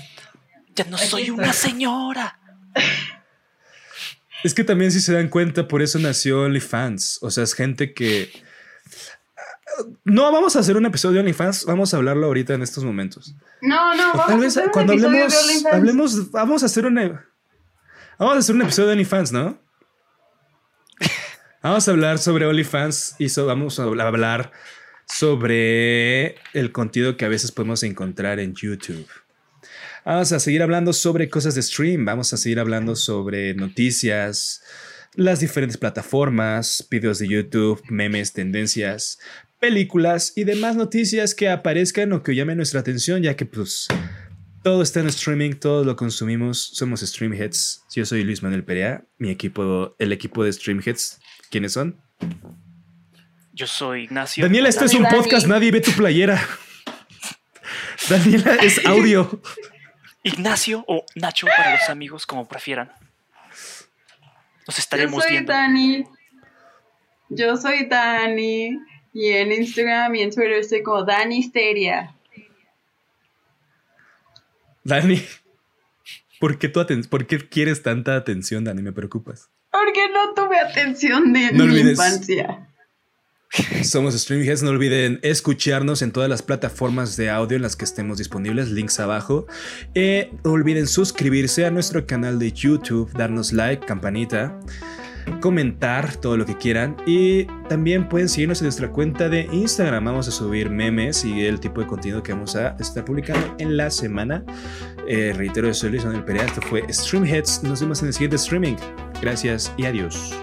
Ya no Aquí soy estoy. una señora. Es que también si se dan cuenta, por eso nació OnlyFans. O sea, es gente que... No vamos a hacer un episodio de OnlyFans, vamos a hablarlo ahorita en estos momentos. No, no, O vamos tal a vez hacer un cuando episodio hablemos, de hablemos, vamos a hacer una, vamos a hacer un episodio de OnlyFans, ¿no? Vamos a hablar sobre OnlyFans y so- vamos a hablar sobre el contenido que a veces podemos encontrar en YouTube. Vamos a seguir hablando sobre cosas de stream, vamos a seguir hablando sobre noticias, las diferentes plataformas, videos de YouTube, memes, tendencias, películas y demás noticias que aparezcan o que llamen nuestra atención, ya que pues todo está en streaming, todo lo consumimos, somos Streamheads. Yo soy Luis Manuel Perea, mi equipo, el equipo de Streamheads, ¿quiénes son? Yo soy Ignacio. Daniela, este es un Dani. podcast, nadie ve tu playera. Daniela es audio. Ignacio o Nacho para los amigos, como prefieran. Nos Yo estaremos soy viendo. Dani. Yo soy Dani. Y en Instagram y en Twitter estoy como Dani Histeria. Dani, ¿por qué, tu aten- ¿por qué quieres tanta atención, Dani? Me preocupas. Porque no tuve atención de No mi olvides. infancia. Somos Streamheads, no olviden escucharnos en todas las plataformas de audio en las que estemos disponibles, links abajo. Eh, no olviden suscribirse a nuestro canal de YouTube, darnos like, campanita, comentar todo lo que quieran y también pueden seguirnos en nuestra cuenta de Instagram. Vamos a subir memes y el tipo de contenido que vamos a estar publicando en la semana. Eh, reitero, soy Luis Manuel Perea, esto fue Streamheads. Nos vemos en el siguiente streaming. Gracias y adiós.